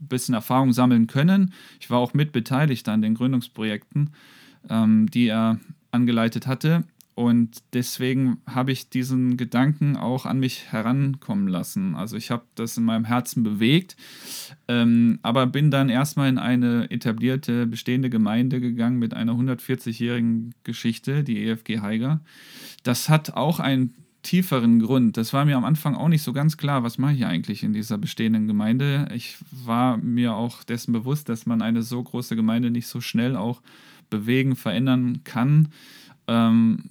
ein bisschen Erfahrung sammeln können. Ich war auch mit beteiligt an den Gründungsprojekten, ähm, die er angeleitet hatte. Und deswegen habe ich diesen Gedanken auch an mich herankommen lassen. Also ich habe das in meinem Herzen bewegt, ähm, aber bin dann erstmal in eine etablierte, bestehende Gemeinde gegangen mit einer 140-jährigen Geschichte, die EFG Heiger. Das hat auch einen tieferen Grund. Das war mir am Anfang auch nicht so ganz klar, was mache ich eigentlich in dieser bestehenden Gemeinde. Ich war mir auch dessen bewusst, dass man eine so große Gemeinde nicht so schnell auch bewegen, verändern kann. Ähm,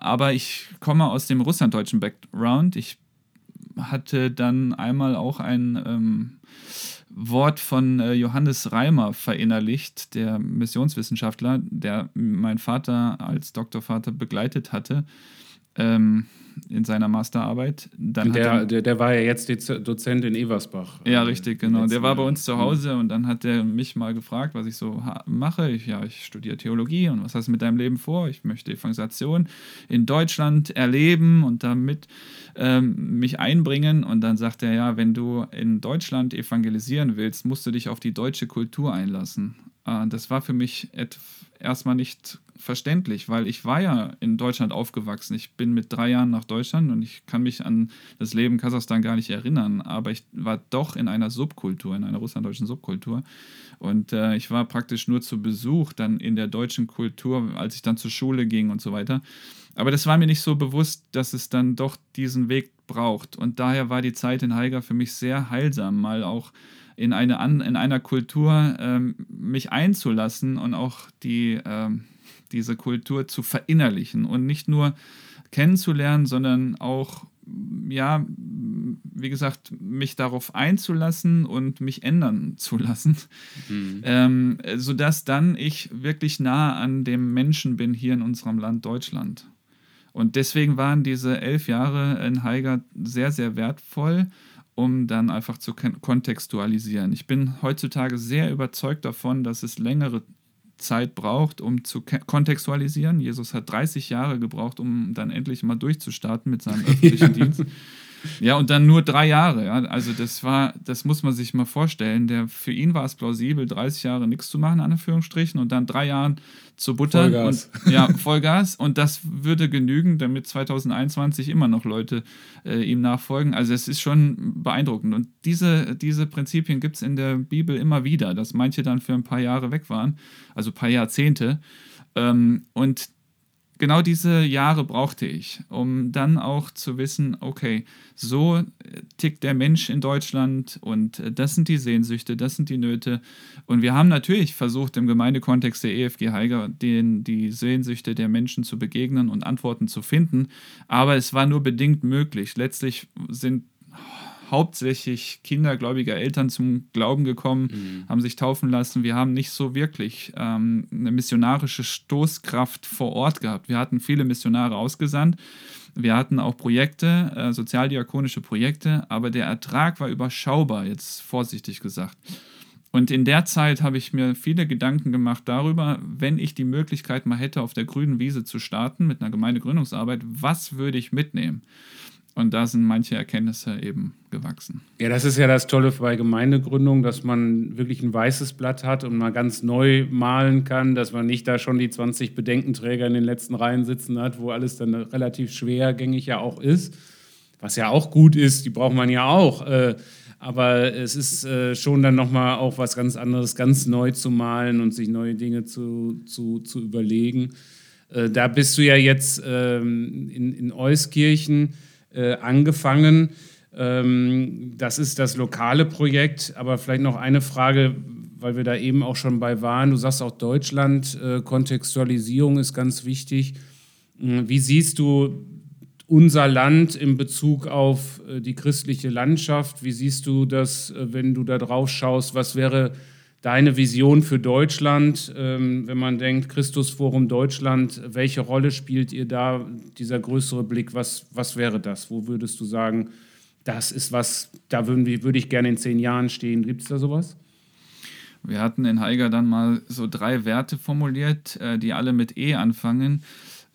aber ich komme aus dem russlanddeutschen Background. Ich hatte dann einmal auch ein ähm, Wort von äh, Johannes Reimer verinnerlicht, der Missionswissenschaftler, der meinen Vater als Doktorvater begleitet hatte. Ähm, in seiner Masterarbeit. Dann der, er, der, der, war ja jetzt Dozent in Eversbach. Ja, richtig, genau. Der war bei uns zu Hause und dann hat er mich mal gefragt, was ich so mache. Ich, ja, ich studiere Theologie und was hast du mit deinem Leben vor? Ich möchte Evangelisation in Deutschland erleben und damit ähm, mich einbringen. Und dann sagt er, ja, wenn du in Deutschland evangelisieren willst, musst du dich auf die deutsche Kultur einlassen. Äh, das war für mich erstmal nicht verständlich, weil ich war ja in Deutschland aufgewachsen. Ich bin mit drei Jahren nach Deutschland und ich kann mich an das Leben in Kasachstan gar nicht erinnern, aber ich war doch in einer Subkultur, in einer russlanddeutschen Subkultur. Und äh, ich war praktisch nur zu Besuch dann in der deutschen Kultur, als ich dann zur Schule ging und so weiter. Aber das war mir nicht so bewusst, dass es dann doch diesen Weg braucht. Und daher war die Zeit in Haiger für mich sehr heilsam, mal auch in, eine, in einer Kultur ähm, mich einzulassen und auch die, ähm, diese Kultur zu verinnerlichen und nicht nur kennenzulernen, sondern auch, ja, wie gesagt, mich darauf einzulassen und mich ändern zu lassen, mhm. ähm, sodass dann ich wirklich nah an dem Menschen bin hier in unserem Land Deutschland. Und deswegen waren diese elf Jahre in Haiger sehr, sehr wertvoll um dann einfach zu kontextualisieren. Ich bin heutzutage sehr überzeugt davon, dass es längere Zeit braucht, um zu kontextualisieren. Jesus hat 30 Jahre gebraucht, um dann endlich mal durchzustarten mit seinem öffentlichen Dienst. Ja, und dann nur drei Jahre. Ja. Also das war, das muss man sich mal vorstellen. Der, für ihn war es plausibel, 30 Jahre nichts zu machen, an Anführungsstrichen, und dann drei Jahren zu buttern. Vollgas. Und, ja, Vollgas. Und das würde genügen, damit 2021 immer noch Leute äh, ihm nachfolgen. Also es ist schon beeindruckend. Und diese, diese Prinzipien gibt es in der Bibel immer wieder, dass manche dann für ein paar Jahre weg waren, also ein paar Jahrzehnte. Ähm, und genau diese Jahre brauchte ich, um dann auch zu wissen, okay, so äh, tickt der Mensch in Deutschland und äh, das sind die Sehnsüchte, das sind die Nöte. Und wir haben natürlich versucht, im Gemeindekontext der EFG Heiger den, die Sehnsüchte der Menschen zu begegnen und Antworten zu finden, aber es war nur bedingt möglich. Letztlich sind hauptsächlich kindergläubiger Eltern zum Glauben gekommen, mhm. haben sich taufen lassen. Wir haben nicht so wirklich ähm, eine missionarische Stoßkraft vor Ort gehabt. Wir hatten viele Missionare ausgesandt. Wir hatten auch Projekte, äh, sozialdiakonische Projekte, aber der Ertrag war überschaubar, jetzt vorsichtig gesagt. Und in der Zeit habe ich mir viele Gedanken gemacht darüber, wenn ich die Möglichkeit mal hätte, auf der grünen Wiese zu starten mit einer Gemeindegründungsarbeit, was würde ich mitnehmen? Und da sind manche Erkenntnisse eben gewachsen. Ja, das ist ja das Tolle bei Gemeindegründung, dass man wirklich ein weißes Blatt hat und mal ganz neu malen kann, dass man nicht da schon die 20 Bedenkenträger in den letzten Reihen sitzen hat, wo alles dann relativ schwergängig ja auch ist. Was ja auch gut ist, die braucht man ja auch. Äh, aber es ist äh, schon dann nochmal auch was ganz anderes, ganz neu zu malen und sich neue Dinge zu, zu, zu überlegen. Äh, da bist du ja jetzt ähm, in, in Euskirchen äh, angefangen. Ähm, das ist das lokale Projekt, aber vielleicht noch eine Frage, weil wir da eben auch schon bei waren. Du sagst auch Deutschland, äh, Kontextualisierung ist ganz wichtig. Hm, wie siehst du unser Land in Bezug auf äh, die christliche Landschaft? Wie siehst du das, äh, wenn du da drauf schaust? Was wäre deine Vision für Deutschland, ähm, wenn man denkt, Christusforum Deutschland, welche Rolle spielt ihr da, dieser größere Blick, was, was wäre das? Wo würdest du sagen, das ist was, da würden würde ich gerne in zehn Jahren stehen. Gibt es da sowas? Wir hatten in Haiger dann mal so drei Werte formuliert, äh, die alle mit E anfangen.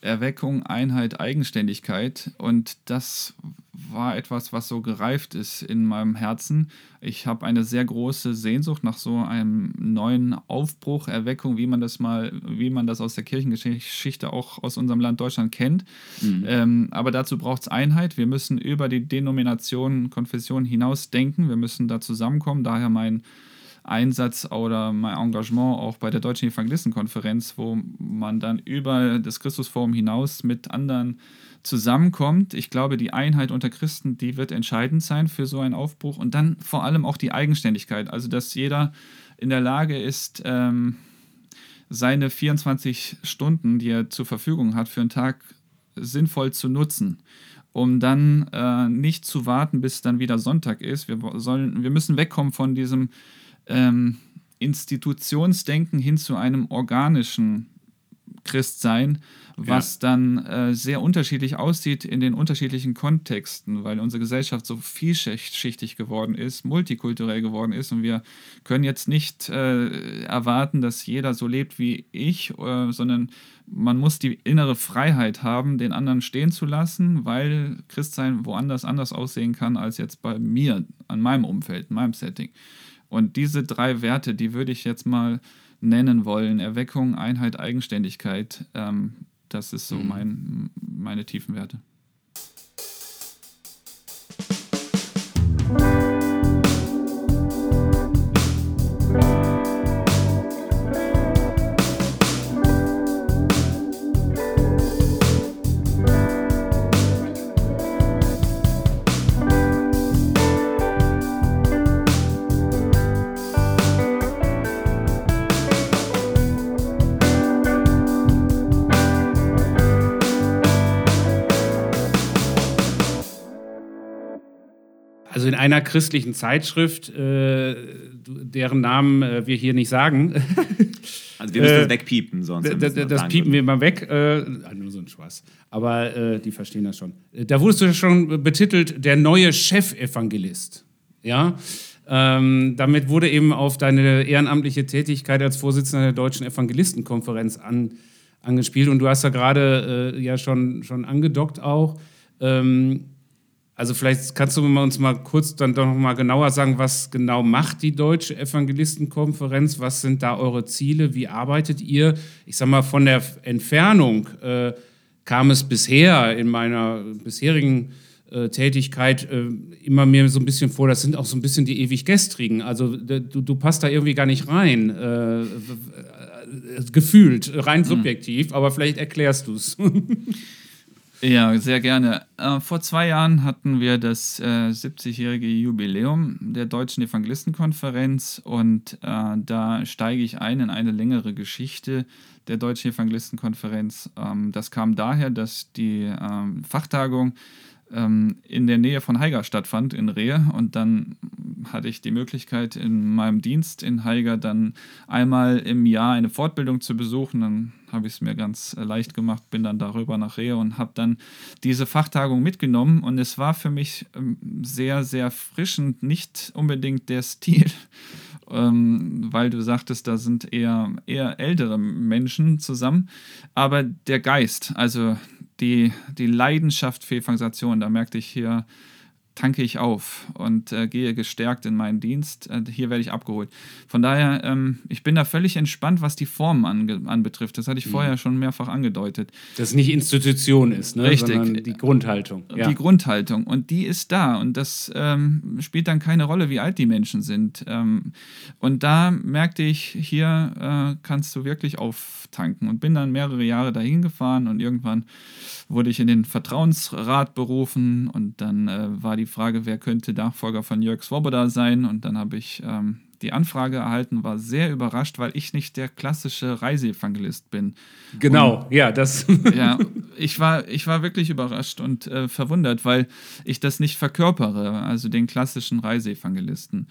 Erweckung, Einheit, Eigenständigkeit. Und das war etwas, was so gereift ist in meinem Herzen. Ich habe eine sehr große Sehnsucht nach so einem neuen Aufbruch, Erweckung, wie man das mal, wie man das aus der Kirchengeschichte auch aus unserem Land Deutschland kennt. Mhm. Ähm, aber dazu braucht es Einheit. Wir müssen über die Denomination, Konfession hinaus denken. Wir müssen da zusammenkommen. Daher mein Einsatz oder mein Engagement auch bei der Deutschen Evangelistenkonferenz, wo man dann über das Christusforum hinaus mit anderen zusammenkommt. Ich glaube, die Einheit unter Christen, die wird entscheidend sein für so einen Aufbruch und dann vor allem auch die Eigenständigkeit, also dass jeder in der Lage ist, ähm, seine 24 Stunden, die er zur Verfügung hat, für einen Tag sinnvoll zu nutzen um dann äh, nicht zu warten, bis dann wieder Sonntag ist. Wir, sollen, wir müssen wegkommen von diesem ähm, Institutionsdenken hin zu einem organischen Christsein, was ja. dann äh, sehr unterschiedlich aussieht in den unterschiedlichen Kontexten, weil unsere Gesellschaft so vielschichtig geworden ist, multikulturell geworden ist und wir können jetzt nicht äh, erwarten, dass jeder so lebt wie ich, äh, sondern man muss die innere Freiheit haben, den anderen stehen zu lassen, weil Christsein woanders anders aussehen kann als jetzt bei mir, an meinem Umfeld, in meinem Setting. Und diese drei Werte, die würde ich jetzt mal nennen wollen. Erweckung, Einheit, Eigenständigkeit. Ähm, das ist so mhm. mein, meine tiefen Also in einer christlichen Zeitschrift, äh, deren Namen äh, wir hier nicht sagen. Also wir müssen das äh, wegpiepen, sonst. Das, das piepen wir mal weg. Äh, ah, nur so ein Spaß. Aber äh, die verstehen das schon. Da wurdest du schon betitelt, der neue Chefevangelist. Ja. Ähm, damit wurde eben auf deine ehrenamtliche Tätigkeit als Vorsitzender der Deutschen Evangelistenkonferenz an, angespielt. Und du hast da gerade äh, ja schon, schon angedockt auch. Ähm, also vielleicht kannst du uns mal kurz dann doch noch mal genauer sagen, was genau macht die Deutsche Evangelistenkonferenz? Was sind da eure Ziele? Wie arbeitet ihr? Ich sag mal, von der Entfernung äh, kam es bisher in meiner bisherigen äh, Tätigkeit äh, immer mir so ein bisschen vor, das sind auch so ein bisschen die ewig Gestrigen. Also du, du passt da irgendwie gar nicht rein. Äh, äh, gefühlt, rein subjektiv, mhm. aber vielleicht erklärst du es. Ja, sehr gerne. Äh, vor zwei Jahren hatten wir das äh, 70-jährige Jubiläum der Deutschen Evangelistenkonferenz und äh, da steige ich ein in eine längere Geschichte der Deutschen Evangelistenkonferenz. Ähm, das kam daher, dass die ähm, Fachtagung ähm, in der Nähe von Haiger stattfand, in Rehe. Und dann hatte ich die Möglichkeit, in meinem Dienst in Haiger dann einmal im Jahr eine Fortbildung zu besuchen. Dann habe ich es mir ganz äh, leicht gemacht, bin dann darüber nach Rehe und habe dann diese Fachtagung mitgenommen. Und es war für mich ähm, sehr, sehr frischend, nicht unbedingt der Stil. Ähm, weil du sagtest, da sind eher, eher ältere Menschen zusammen, aber der Geist, also die, die Leidenschaft für Evangelisation, da merkte ich hier, tanke ich auf und äh, gehe gestärkt in meinen Dienst. Äh, hier werde ich abgeholt. Von daher, ähm, ich bin da völlig entspannt, was die Formen anbetrifft. Das hatte ich mhm. vorher schon mehrfach angedeutet. Dass es nicht Institution ist, ne? Richtig. sondern die Grundhaltung. Ja. Die Grundhaltung. Und die ist da. Und das ähm, spielt dann keine Rolle, wie alt die Menschen sind. Ähm, und da merkte ich, hier äh, kannst du wirklich auftanken. Und bin dann mehrere Jahre dahin gefahren und irgendwann wurde ich in den Vertrauensrat berufen und dann äh, war die Frage, wer könnte Nachfolger von Jörg Swoboda sein und dann habe ich ähm, die Anfrage erhalten, war sehr überrascht, weil ich nicht der klassische Reiseevangelist bin. Genau, und, ja, das. ja, ich war, ich war wirklich überrascht und äh, verwundert, weil ich das nicht verkörpere, also den klassischen Reiseevangelisten.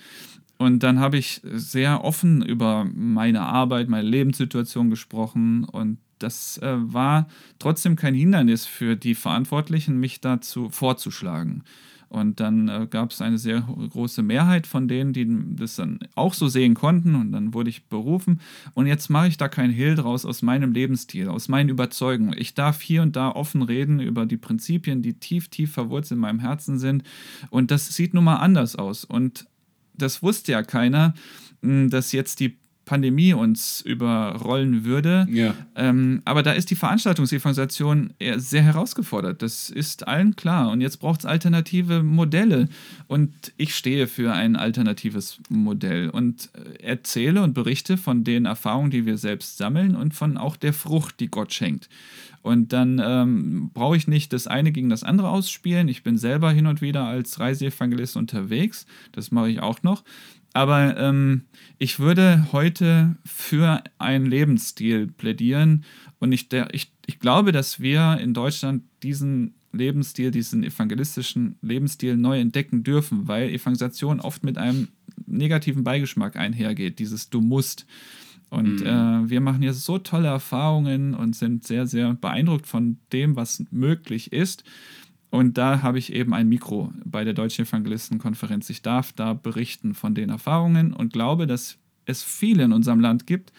Und dann habe ich sehr offen über meine Arbeit, meine Lebenssituation gesprochen und das äh, war trotzdem kein Hindernis für die Verantwortlichen, mich dazu vorzuschlagen. Und dann äh, gab es eine sehr große Mehrheit von denen, die das dann auch so sehen konnten. Und dann wurde ich berufen. Und jetzt mache ich da kein Hehl draus aus meinem Lebensstil, aus meinen Überzeugungen. Ich darf hier und da offen reden über die Prinzipien, die tief, tief verwurzelt in meinem Herzen sind. Und das sieht nun mal anders aus. Und das wusste ja keiner, dass jetzt die Pandemie uns überrollen würde. Ja. Ähm, aber da ist die Veranstaltungsevangelisation sehr herausgefordert. Das ist allen klar. Und jetzt braucht es alternative Modelle. Und ich stehe für ein alternatives Modell und äh, erzähle und berichte von den Erfahrungen, die wir selbst sammeln und von auch der Frucht, die Gott schenkt. Und dann ähm, brauche ich nicht das eine gegen das andere ausspielen. Ich bin selber hin und wieder als Reiseevangelist unterwegs. Das mache ich auch noch. Aber ähm, ich würde heute für einen Lebensstil plädieren und ich, der, ich, ich glaube, dass wir in Deutschland diesen Lebensstil, diesen evangelistischen Lebensstil neu entdecken dürfen, weil Evangelisation oft mit einem negativen Beigeschmack einhergeht, dieses Du musst. Und mhm. äh, wir machen jetzt so tolle Erfahrungen und sind sehr, sehr beeindruckt von dem, was möglich ist. Und da habe ich eben ein Mikro bei der Deutschen Evangelistenkonferenz. Ich darf da berichten von den Erfahrungen und glaube, dass es viele in unserem Land gibt,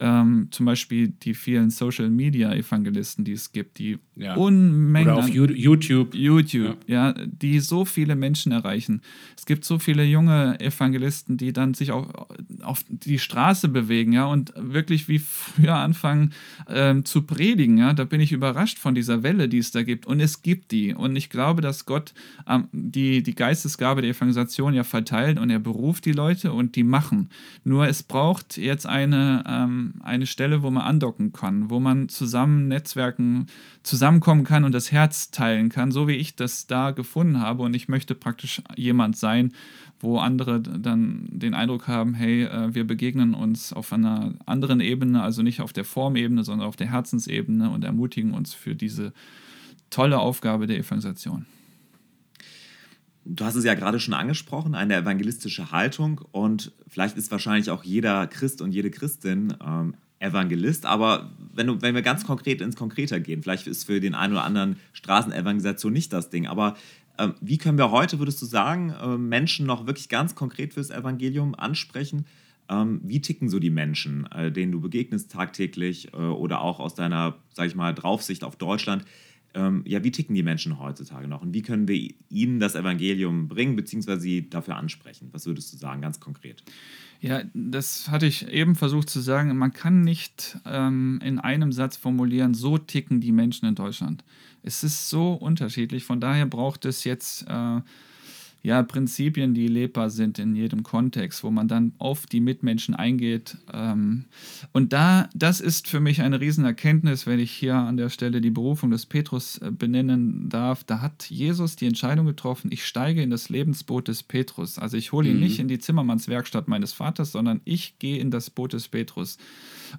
ähm, zum Beispiel die vielen Social Media Evangelisten, die es gibt, die ja. Unmengen. Oder auf YouTube. YouTube, ja. ja. die so viele Menschen erreichen. Es gibt so viele junge Evangelisten, die dann sich auch auf die Straße bewegen, ja, und wirklich wie früher anfangen ähm, zu predigen, ja. Da bin ich überrascht von dieser Welle, die es da gibt. Und es gibt die. Und ich glaube, dass Gott ähm, die, die Geistesgabe der Evangelisation ja verteilt und er beruft die Leute und die machen. Nur es braucht jetzt eine eine Stelle, wo man andocken kann, wo man zusammen Netzwerken zusammenkommen kann und das Herz teilen kann, so wie ich das da gefunden habe. Und ich möchte praktisch jemand sein, wo andere dann den Eindruck haben, hey, äh, wir begegnen uns auf einer anderen Ebene, also nicht auf der Formebene, sondern auf der Herzensebene und ermutigen uns für diese tolle Aufgabe der Evangelisation. Du hast es ja gerade schon angesprochen, eine evangelistische Haltung und vielleicht ist wahrscheinlich auch jeder Christ und jede Christin ähm, Evangelist, aber wenn, du, wenn wir ganz konkret ins Konkreter gehen, vielleicht ist für den einen oder anderen Straßenevangelisation nicht das Ding, aber ähm, wie können wir heute, würdest du sagen, äh, Menschen noch wirklich ganz konkret fürs Evangelium ansprechen? Ähm, wie ticken so die Menschen, äh, denen du begegnest tagtäglich äh, oder auch aus deiner, sag ich mal, Draufsicht auf Deutschland? Ähm, ja, wie ticken die Menschen heutzutage noch und wie können wir ihnen das Evangelium bringen, beziehungsweise sie dafür ansprechen? Was würdest du sagen, ganz konkret? Ja, das hatte ich eben versucht zu sagen. Man kann nicht ähm, in einem Satz formulieren, so ticken die Menschen in Deutschland. Es ist so unterschiedlich. Von daher braucht es jetzt äh, ja, Prinzipien, die lebbar sind in jedem Kontext, wo man dann auf die Mitmenschen eingeht. Ähm, und da, das ist für mich eine Riesenerkenntnis, wenn ich hier an der Stelle die Berufung des Petrus äh, benennen darf. Da hat Jesus die Entscheidung getroffen, ich steige in das Lebensboot des Petrus. Also ich hole ihn mhm. nicht in die Zimmermannswerkstatt meines Vaters, sondern ich gehe in das Boot des Petrus.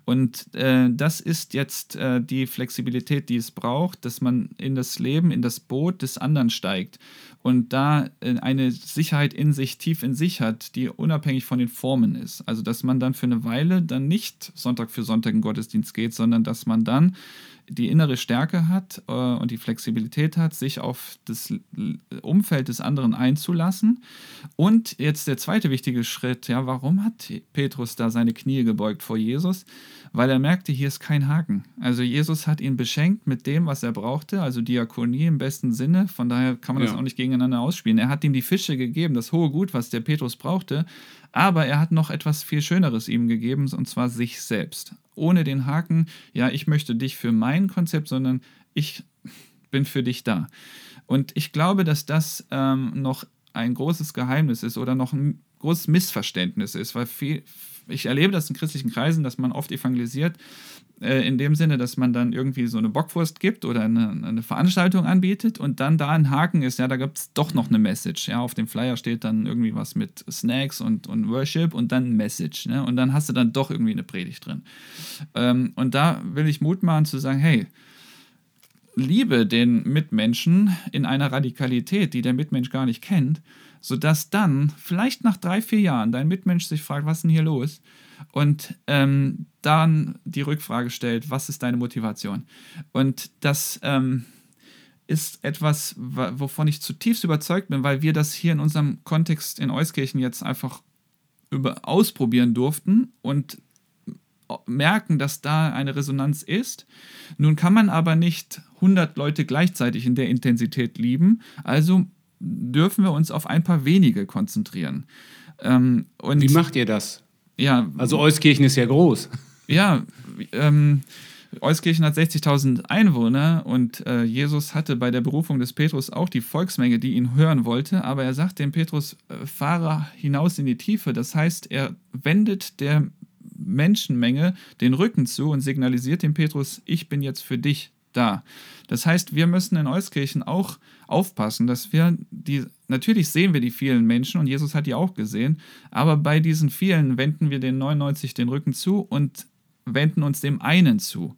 Und äh, das ist jetzt äh, die Flexibilität, die es braucht, dass man in das Leben, in das Boot des anderen steigt und da äh, eine Sicherheit in sich, tief in sich hat, die unabhängig von den Formen ist. Also dass man dann für eine Weile dann nicht Sonntag für Sonntag in Gottesdienst geht, sondern dass man dann die innere Stärke hat äh, und die Flexibilität hat, sich auf das Umfeld des anderen einzulassen. Und jetzt der zweite wichtige Schritt, ja, warum hat Petrus da seine Knie gebeugt vor Jesus? Weil er merkte, hier ist kein Haken. Also Jesus hat ihn beschenkt mit dem, was er brauchte, also Diakonie im besten Sinne. Von daher kann man ja. das auch nicht gegeneinander ausspielen. Er hat ihm die Fische gegeben, das hohe Gut, was der Petrus brauchte. Aber er hat noch etwas viel Schöneres ihm gegeben, und zwar sich selbst. Ohne den Haken, ja, ich möchte dich für mein Konzept, sondern ich bin für dich da. Und ich glaube, dass das ähm, noch ein großes Geheimnis ist oder noch ein großes Missverständnis ist, weil viel, ich erlebe das in christlichen Kreisen, dass man oft evangelisiert, äh, in dem Sinne, dass man dann irgendwie so eine Bockwurst gibt oder eine, eine Veranstaltung anbietet und dann da ein Haken ist, ja, da gibt es doch noch eine Message. Ja, auf dem Flyer steht dann irgendwie was mit Snacks und, und Worship und dann Message. Ne? Und dann hast du dann doch irgendwie eine Predigt drin. Ähm, und da will ich Mut machen zu sagen, hey, liebe den Mitmenschen in einer Radikalität, die der Mitmensch gar nicht kennt, sodass dann vielleicht nach drei, vier Jahren dein Mitmensch sich fragt, was ist denn hier los? Und ähm, dann die Rückfrage stellt, was ist deine Motivation? Und das ähm, ist etwas, wovon ich zutiefst überzeugt bin, weil wir das hier in unserem Kontext in Euskirchen jetzt einfach über ausprobieren durften und merken, dass da eine Resonanz ist. Nun kann man aber nicht 100 Leute gleichzeitig in der Intensität lieben, also dürfen wir uns auf ein paar wenige konzentrieren. Ähm, Wie macht ihr das? Ja. Also Euskirchen ist ja groß. Ja, ähm, Euskirchen hat 60.000 Einwohner und äh, Jesus hatte bei der Berufung des Petrus auch die Volksmenge, die ihn hören wollte, aber er sagt dem Petrus, äh, fahre hinaus in die Tiefe. Das heißt, er wendet der Menschenmenge den Rücken zu und signalisiert dem Petrus, ich bin jetzt für dich da. Das heißt, wir müssen in Euskirchen auch aufpassen, dass wir die, natürlich sehen wir die vielen Menschen und Jesus hat die auch gesehen, aber bei diesen vielen wenden wir den 99 den Rücken zu und wenden uns dem einen zu.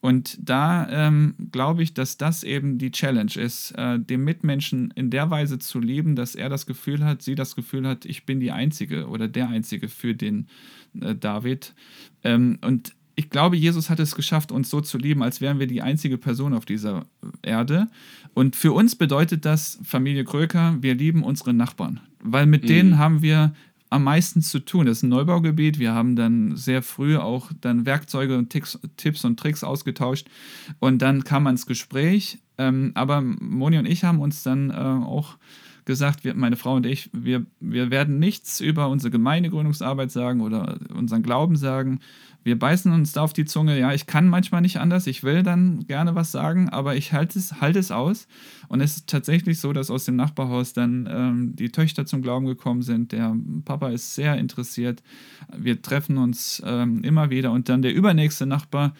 Und da ähm, glaube ich, dass das eben die Challenge ist, äh, dem Mitmenschen in der Weise zu lieben, dass er das Gefühl hat, sie das Gefühl hat, ich bin die Einzige oder der Einzige für den äh, David. Ähm, und ich glaube, Jesus hat es geschafft, uns so zu lieben, als wären wir die einzige Person auf dieser Erde. Und für uns bedeutet das, Familie Kröker, wir lieben unsere Nachbarn, weil mit mhm. denen haben wir am meisten zu tun. Das ist ein Neubaugebiet. Wir haben dann sehr früh auch dann Werkzeuge und Tipps und Tricks ausgetauscht und dann kam man ins Gespräch. Ähm, aber Moni und ich haben uns dann äh, auch gesagt, wir, meine Frau und ich, wir, wir werden nichts über unsere Gemeindegründungsarbeit sagen oder unseren Glauben sagen. Wir beißen uns da auf die Zunge. Ja, ich kann manchmal nicht anders. Ich will dann gerne was sagen, aber ich halte es, halte es aus. Und es ist tatsächlich so, dass aus dem Nachbarhaus dann ähm, die Töchter zum Glauben gekommen sind. Der Papa ist sehr interessiert. Wir treffen uns ähm, immer wieder. Und dann der übernächste Nachbar,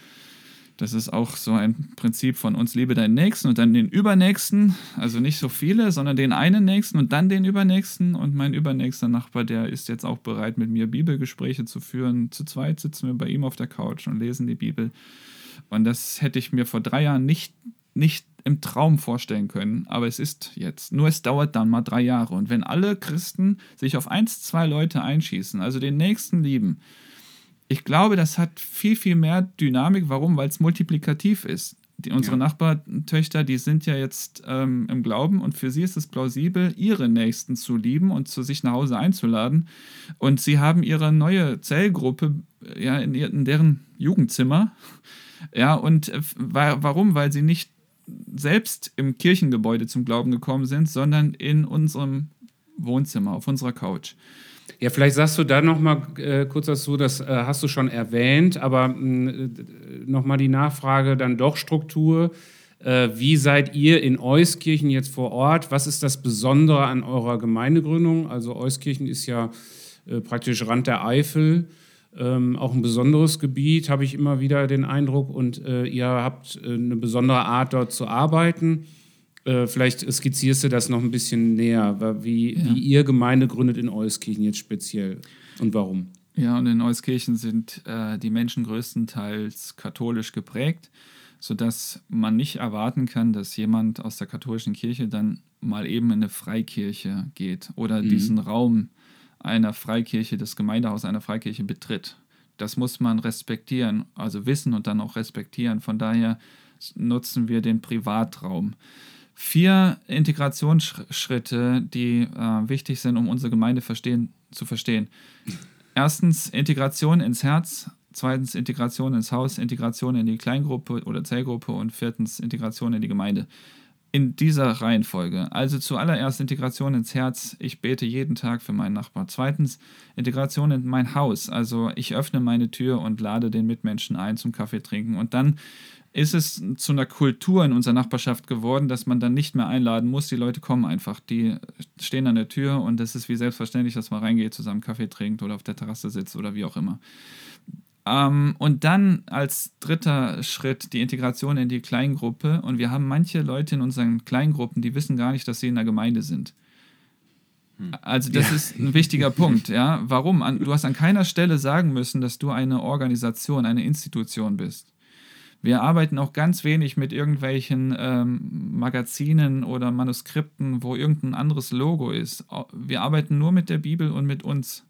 das ist auch so ein Prinzip von uns, liebe deinen Nächsten und dann den Übernächsten. Also nicht so viele, sondern den einen Nächsten und dann den Übernächsten. Und mein übernächster Nachbar, der ist jetzt auch bereit, mit mir Bibelgespräche zu führen. Zu zweit sitzen wir bei ihm auf der Couch und lesen die Bibel. Und das hätte ich mir vor drei Jahren nicht, nicht im Traum vorstellen können. Aber es ist jetzt. Nur es dauert dann mal drei Jahre. Und wenn alle Christen sich auf eins, zwei Leute einschießen, also den Nächsten lieben, ich glaube, das hat viel, viel mehr Dynamik. Warum? Weil es multiplikativ ist. Die, unsere ja. Nachbartöchter, die sind ja jetzt ähm, im Glauben und für sie ist es plausibel, ihre Nächsten zu lieben und zu sich nach Hause einzuladen. Und sie haben ihre neue Zellgruppe ja, in, in deren Jugendzimmer. Ja, und äh, warum? Weil sie nicht selbst im Kirchengebäude zum Glauben gekommen sind, sondern in unserem Wohnzimmer, auf unserer Couch. Ja, vielleicht sagst du da noch mal äh, kurz dazu, das äh, hast du schon erwähnt, aber äh, noch mal die Nachfrage dann doch Struktur. Äh, wie seid ihr in Euskirchen jetzt vor Ort? Was ist das Besondere an eurer Gemeindegründung? Also Euskirchen ist ja äh, praktisch Rand der Eifel. Ähm, auch ein besonderes Gebiet, habe ich immer wieder den Eindruck. Und äh, ihr habt eine besondere Art, dort zu arbeiten. Äh, vielleicht skizzierst du das noch ein bisschen näher, wie, ja. wie ihr Gemeinde gründet in Euskirchen jetzt speziell und warum. Ja, und in Euskirchen sind äh, die Menschen größtenteils katholisch geprägt, sodass man nicht erwarten kann, dass jemand aus der katholischen Kirche dann mal eben in eine Freikirche geht oder mhm. diesen Raum einer Freikirche, das Gemeindehaus einer Freikirche betritt. Das muss man respektieren, also wissen und dann auch respektieren. Von daher nutzen wir den Privatraum. Vier Integrationsschritte, die äh, wichtig sind, um unsere Gemeinde verstehen, zu verstehen. Erstens Integration ins Herz, zweitens Integration ins Haus, Integration in die Kleingruppe oder Zellgruppe und viertens Integration in die Gemeinde. In dieser Reihenfolge. Also zuallererst Integration ins Herz. Ich bete jeden Tag für meinen Nachbar. Zweitens Integration in mein Haus. Also ich öffne meine Tür und lade den Mitmenschen ein zum Kaffee trinken. Und dann ist es zu einer Kultur in unserer Nachbarschaft geworden, dass man dann nicht mehr einladen muss. Die Leute kommen einfach. Die stehen an der Tür und es ist wie selbstverständlich, dass man reingeht, zusammen Kaffee trinkt oder auf der Terrasse sitzt oder wie auch immer. Ähm, und dann als dritter Schritt die Integration in die Kleingruppe. Und wir haben manche Leute in unseren Kleingruppen, die wissen gar nicht, dass sie in der Gemeinde sind. Hm. Also das ja. ist ein wichtiger Punkt, ja. Warum? Du hast an keiner Stelle sagen müssen, dass du eine Organisation, eine Institution bist. Wir arbeiten auch ganz wenig mit irgendwelchen ähm, Magazinen oder Manuskripten, wo irgendein anderes Logo ist. Wir arbeiten nur mit der Bibel und mit uns.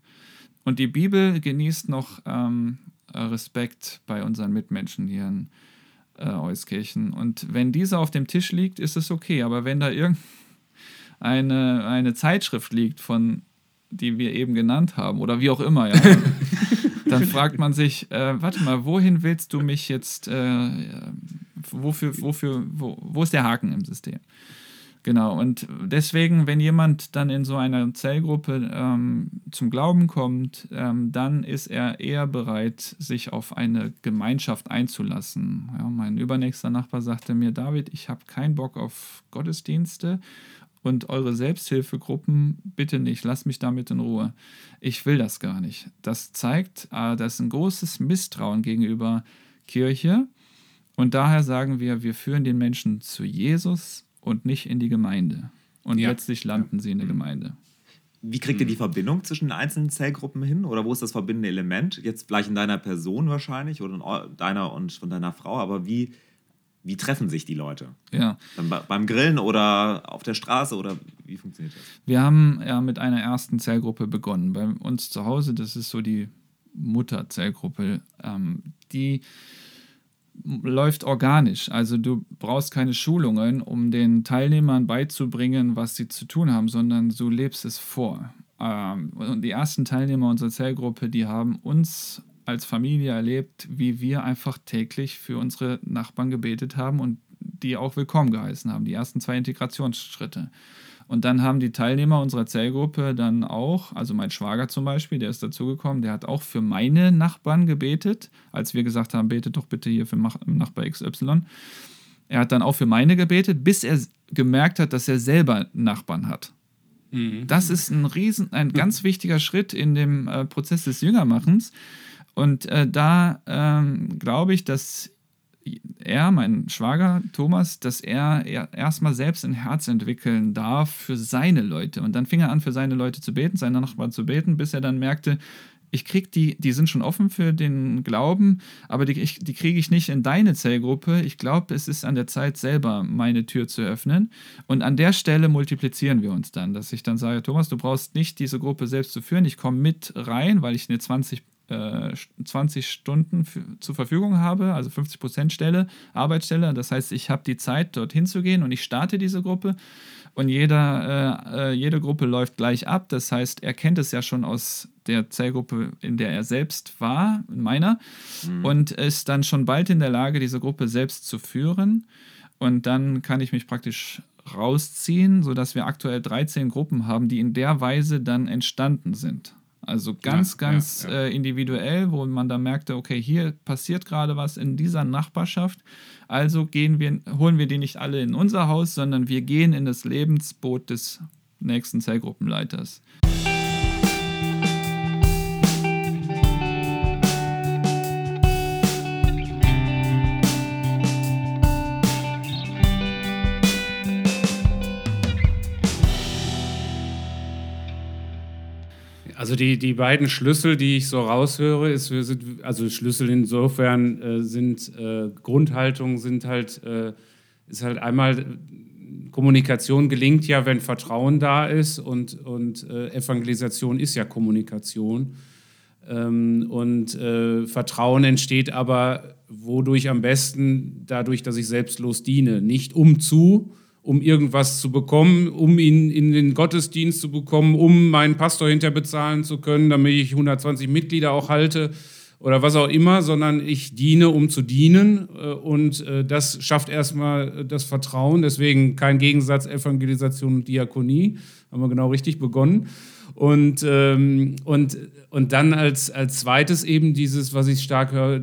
Und die Bibel genießt noch ähm, Respekt bei unseren Mitmenchen hier in äh, Euskirchen. Und wenn dieser auf dem Tisch liegt, ist es okay. Aber wenn da irgendeine eine Zeitschrift liegt, von die wir eben genannt haben, oder wie auch immer, ja, dann fragt man sich, äh, warte mal, wohin willst du mich jetzt, äh, wofür, wofür, wo, wo ist der Haken im System? Genau, und deswegen, wenn jemand dann in so einer Zellgruppe ähm, zum Glauben kommt, ähm, dann ist er eher bereit, sich auf eine Gemeinschaft einzulassen. Ja, mein übernächster Nachbar sagte mir, David, ich habe keinen Bock auf Gottesdienste und eure Selbsthilfegruppen bitte nicht, lasst mich damit in Ruhe. Ich will das gar nicht. Das zeigt, äh, das ist ein großes Misstrauen gegenüber Kirche. Und daher sagen wir, wir führen den Menschen zu Jesus und nicht in die Gemeinde. Und ja. letztlich landen ja. sie in der Gemeinde. Wie kriegt ihr die Verbindung zwischen den einzelnen Zellgruppen hin? Oder wo ist das verbindende Element? Jetzt vielleicht in deiner Person wahrscheinlich oder in deiner und von deiner Frau, aber wie, wie treffen sich die Leute? Ja. Dann beim Grillen oder auf der Straße oder wie funktioniert das? Wir haben ja mit einer ersten Zellgruppe begonnen. Bei uns zu Hause, das ist so die Mutterzellgruppe. Ähm, die läuft organisch. Also du brauchst keine Schulungen, um den Teilnehmern beizubringen, was sie zu tun haben, sondern du lebst es vor. Ähm, und die ersten Teilnehmer unserer Zellgruppe, die haben uns als Familie erlebt, wie wir einfach täglich für unsere Nachbarn gebetet haben und die auch willkommen geheißen haben. Die ersten zwei Integrationsschritte. Und dann haben die Teilnehmer unserer Zellgruppe dann auch, also mein Schwager zum Beispiel, der ist dazugekommen, der hat auch für meine Nachbarn gebetet, als wir gesagt haben, betet doch bitte hier für Nachbar XY. Er hat dann auch für meine gebetet, bis er gemerkt hat, dass er selber Nachbarn hat. Mhm. Das ist ein riesen, ein ganz wichtiger Schritt in dem äh, Prozess des Jüngermachens, und äh, da ähm, glaube ich, dass er, mein Schwager Thomas, dass er, er erstmal selbst ein Herz entwickeln darf für seine Leute. Und dann fing er an, für seine Leute zu beten, seine Nachbarn zu beten, bis er dann merkte, ich krieg die, die sind schon offen für den Glauben, aber die, die kriege ich nicht in deine Zellgruppe. Ich glaube, es ist an der Zeit, selber meine Tür zu öffnen. Und an der Stelle multiplizieren wir uns dann, dass ich dann sage, Thomas, du brauchst nicht diese Gruppe selbst zu führen. Ich komme mit rein, weil ich eine 20 20 äh, Stunden zur Verfügung habe, also 50 Prozent Stelle, Arbeitsstelle. Das heißt, ich habe die Zeit, dorthin zu gehen und ich starte diese Gruppe und jeder, äh, äh, jede Gruppe läuft gleich ab. Das heißt, er kennt es ja schon aus der Zellgruppe, in der er selbst war, in meiner, mhm. und ist dann schon bald in der Lage, diese Gruppe selbst zu führen. Und dann kann ich mich praktisch rausziehen, sodass wir aktuell 13 Gruppen haben, die in der Weise dann entstanden sind. Also ganz, Ja, ganz ja, ja. Äh, individuell, wo man da merkte, okay, hier passiert gerade was in dieser Nachbarschaft. Also gehen wir, holen wir die nicht alle in unser Haus, sondern wir gehen in das Lebensboot des nächsten Zellgruppenleiters. Also die, die beiden Schlüssel, die ich so raushöre, ist, wir sind, also Schlüssel insofern äh, sind äh, Grundhaltung sind halt, äh, ist halt einmal, Kommunikation gelingt ja, wenn Vertrauen da ist und, und äh, Evangelisation ist ja Kommunikation. Ähm, und äh, Vertrauen entsteht aber wodurch am besten? Dadurch, dass ich selbstlos diene. Nicht um zu, um irgendwas zu bekommen, um ihn in den Gottesdienst zu bekommen, um meinen Pastor hinter bezahlen zu können, damit ich 120 Mitglieder auch halte oder was auch immer, sondern ich diene, um zu dienen. äh, Und äh, das schafft erstmal das Vertrauen. Deswegen kein Gegensatz Evangelisation und Diakonie. Haben wir genau richtig begonnen. Und, ähm, und, und dann als, als zweites eben dieses, was ich stark höre,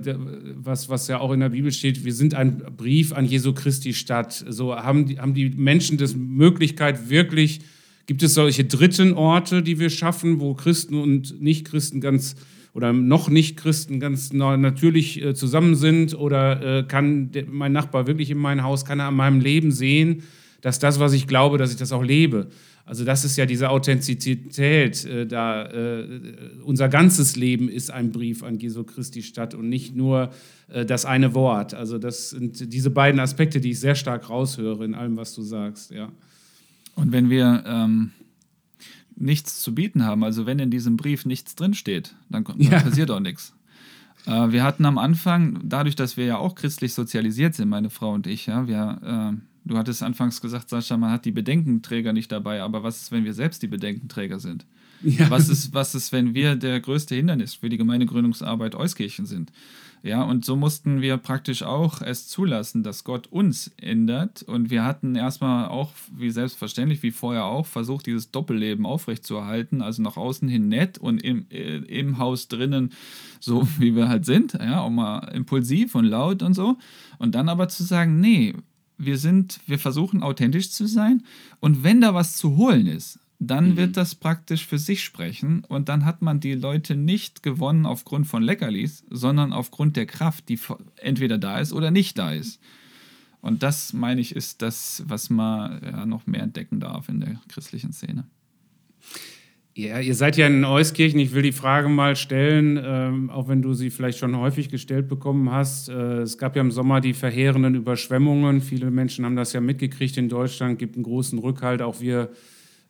was, was ja auch in der Bibel steht, wir sind ein Brief an Jesu Christi Stadt. So haben die, haben die Menschen das Möglichkeit wirklich, gibt es solche dritten Orte, die wir schaffen, wo Christen und Nichtchristen ganz oder noch nicht Christen ganz na- natürlich äh, zusammen sind oder äh, kann mein Nachbar wirklich in mein Haus, kann er an meinem Leben sehen, dass das, was ich glaube, dass ich das auch lebe. Also das ist ja diese Authentizität, äh, da äh, unser ganzes Leben ist ein Brief an Jesu Christi Stadt und nicht nur äh, das eine Wort. Also das sind diese beiden Aspekte, die ich sehr stark raushöre in allem, was du sagst. Ja. Und wenn wir ähm, nichts zu bieten haben, also wenn in diesem Brief nichts drinsteht, dann, dann Ja. passiert auch nichts. Äh, wir hatten am Anfang, dadurch, dass wir ja auch christlich sozialisiert sind, meine Frau und ich, ja, wir, äh, du hattest anfangs gesagt, Sascha, man hat die Bedenkenträger nicht dabei, aber was ist, wenn wir selbst die Bedenkenträger sind? Ja. Was ist, was ist, wenn wir der größte Hindernis für die Gemeindegründungsarbeit Euskirchen sind? Ja, und so mussten wir praktisch auch es zulassen, dass Gott uns ändert. Und wir hatten erstmal auch, wie selbstverständlich, wie vorher auch, versucht, dieses Doppelleben aufrechtzuerhalten. Also nach außen hin nett und im, äh, im Haus drinnen so, wie wir halt sind. Ja, auch mal impulsiv und laut und so. Und dann aber zu sagen, nee, wir sind, wir versuchen authentisch zu sein. Und wenn da was zu holen ist, dann wird das praktisch für sich sprechen und dann hat man die Leute nicht gewonnen aufgrund von Leckerlis, sondern aufgrund der Kraft, die entweder da ist oder nicht da ist. Und das, meine ich, ist das, was man ja, noch mehr entdecken darf in der christlichen Szene. Ja, ihr seid ja in Euskirchen. Ich will die Frage mal stellen, ähm, auch wenn du sie vielleicht schon häufig gestellt bekommen hast. Äh, es gab ja im Sommer die verheerenden Überschwemmungen. Viele Menschen haben das ja mitgekriegt in Deutschland. Gibt einen großen Rückhalt. Auch wir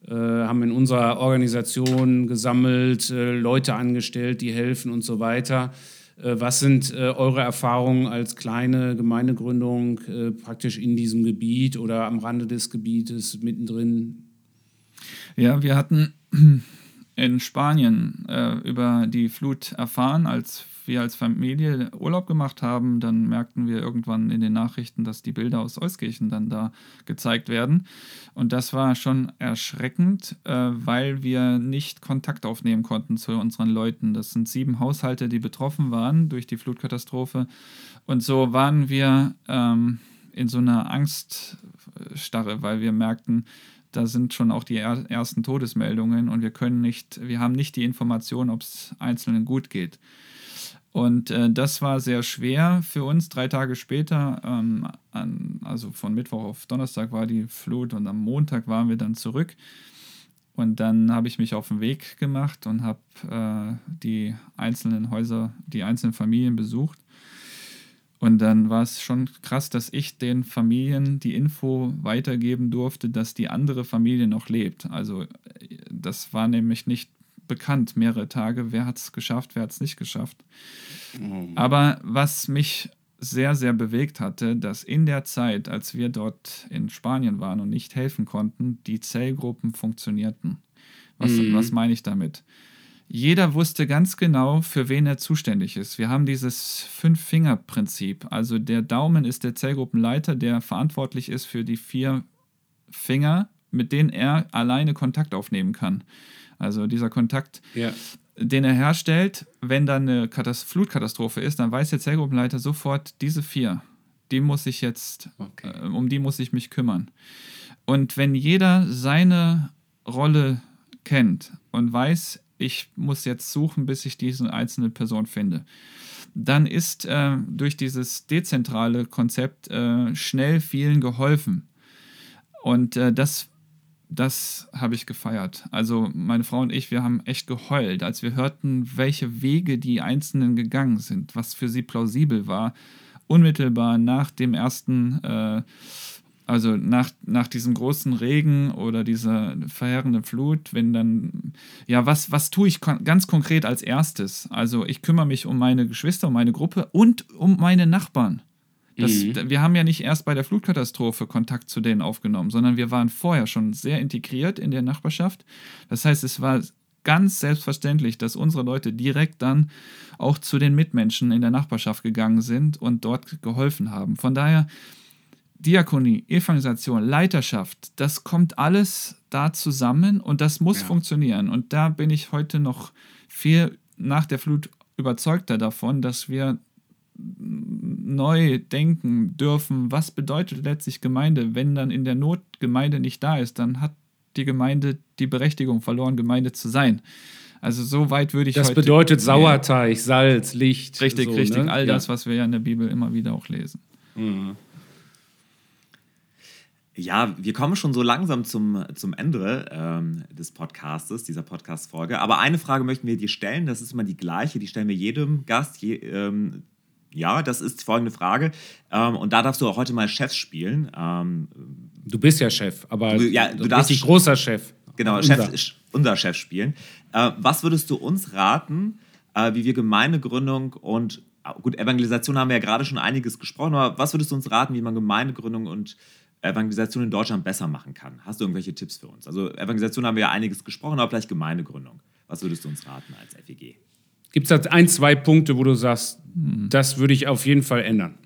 äh, haben in unserer Organisation gesammelt, äh, Leute angestellt, die helfen und so weiter. Äh, was sind äh, eure Erfahrungen als kleine Gemeindegründung äh, praktisch in diesem Gebiet oder am Rande des Gebietes mittendrin? Ja, wir hatten in Spanien äh, über die Flut erfahren, als wir als Familie Urlaub gemacht haben. Dann merkten wir irgendwann in den Nachrichten, dass die Bilder aus Euskirchen dann da gezeigt werden. Und das war schon erschreckend, äh, weil wir nicht Kontakt aufnehmen konnten zu unseren Leuten. Das sind sieben Haushalte, die betroffen waren durch die Flutkatastrophe. Und so waren wir ähm, in so einer Angststarre, weil wir merkten, da sind schon auch die er ersten Todesmeldungen und wir können nicht, wir haben nicht die Information, ob es Einzelnen gut geht. Und äh, das war sehr schwer für uns. Drei Tage später, ähm, an, also von Mittwoch auf Donnerstag war die Flut und am Montag waren wir dann zurück. Und dann habe ich mich auf den Weg gemacht und habe äh, die einzelnen Häuser, die einzelnen Familien besucht. Und dann war es schon krass, dass ich den Familien die Info weitergeben durfte, dass die andere Familie noch lebt. Also das war nämlich nicht bekannt, mehrere Tage, wer hat es geschafft, wer hat es nicht geschafft. Aber was mich sehr, sehr bewegt hatte, dass in der Zeit, als wir dort in Spanien waren und nicht helfen konnten, die Zellgruppen funktionierten. Was, Mhm. was meine ich damit? Jeder wusste ganz genau, für wen er zuständig ist. Wir haben dieses Fünf-Finger-Prinzip. Also der Daumen ist der Zellgruppenleiter, der verantwortlich ist für die vier Finger, mit denen er alleine Kontakt aufnehmen kann. Also dieser Kontakt Ja. den er herstellt, wenn dann eine Katast Flutkatastrophe ist, dann weiß der Zellgruppenleiter sofort, diese vier, die muss ich jetzt, Okay. äh, um die muss ich mich kümmern. Und wenn jeder seine Rolle kennt und weiß, ich muss jetzt suchen, bis ich diese einzelne Person finde, dann ist äh, durch dieses dezentrale Konzept äh, schnell vielen geholfen. Und äh, das, das habe ich gefeiert. Also meine Frau und ich, wir haben echt geheult, als wir hörten, welche Wege die Einzelnen gegangen sind, was für sie plausibel war. Unmittelbar nach dem ersten, äh, also nach, nach diesem großen Regen oder dieser verheerenden Flut, wenn dann, ja, was, was tue ich kon ganz konkret als erstes? Also ich kümmere mich um meine Geschwister, um meine Gruppe und um meine Nachbarn. Das, Wir haben ja nicht erst bei der Flutkatastrophe Kontakt zu denen aufgenommen, sondern wir waren vorher schon sehr integriert in der Nachbarschaft. Das heißt, es war ganz selbstverständlich, dass unsere Leute direkt dann auch zu den Mitmenschen in der Nachbarschaft gegangen sind und dort geholfen haben. Von daher, Diakonie, Evangelisation, Leiterschaft, das kommt alles da zusammen und das muss Ja. funktionieren. Und da bin ich heute noch viel nach der Flut überzeugter davon, dass wir neu denken dürfen, was bedeutet letztlich Gemeinde, wenn dann in der Not Gemeinde nicht da ist, dann hat die Gemeinde die Berechtigung verloren, Gemeinde zu sein. Also so weit würde ich Das bedeutet. Sauerteig, Salz, Licht. Richtig, so, richtig. ne? All das, was wir ja in der Bibel immer wieder auch lesen. Ja, wir kommen schon so langsam zum, zum Ende ähm, des Podcastes, dieser Podcast-Folge. Aber eine Frage möchten wir dir stellen, das ist immer die gleiche, die stellen wir jedem Gast. Je, ähm, ja, das ist folgende Frage. Ähm, und da darfst du auch heute mal Chef spielen. Ähm, Du bist ja Chef, aber Du- ja, du darfst- großer Chef. genau, Unser. Chef, unser Chef spielen. Äh, was würdest du uns raten, äh, wie wir Gemeindegründung und ah, gut, Evangelisation haben wir ja gerade schon einiges gesprochen, aber was würdest du uns raten, wie man Gemeindegründung und Evangelisation in Deutschland besser machen kann? Hast du irgendwelche Tipps für uns? Also Evangelisation haben wir ja einiges gesprochen, aber vielleicht Gemeindegründung. Was würdest du uns raten als FEG? Gibt es da ein, zwei Punkte, wo du sagst, Hm. das würde ich auf jeden Fall ändern?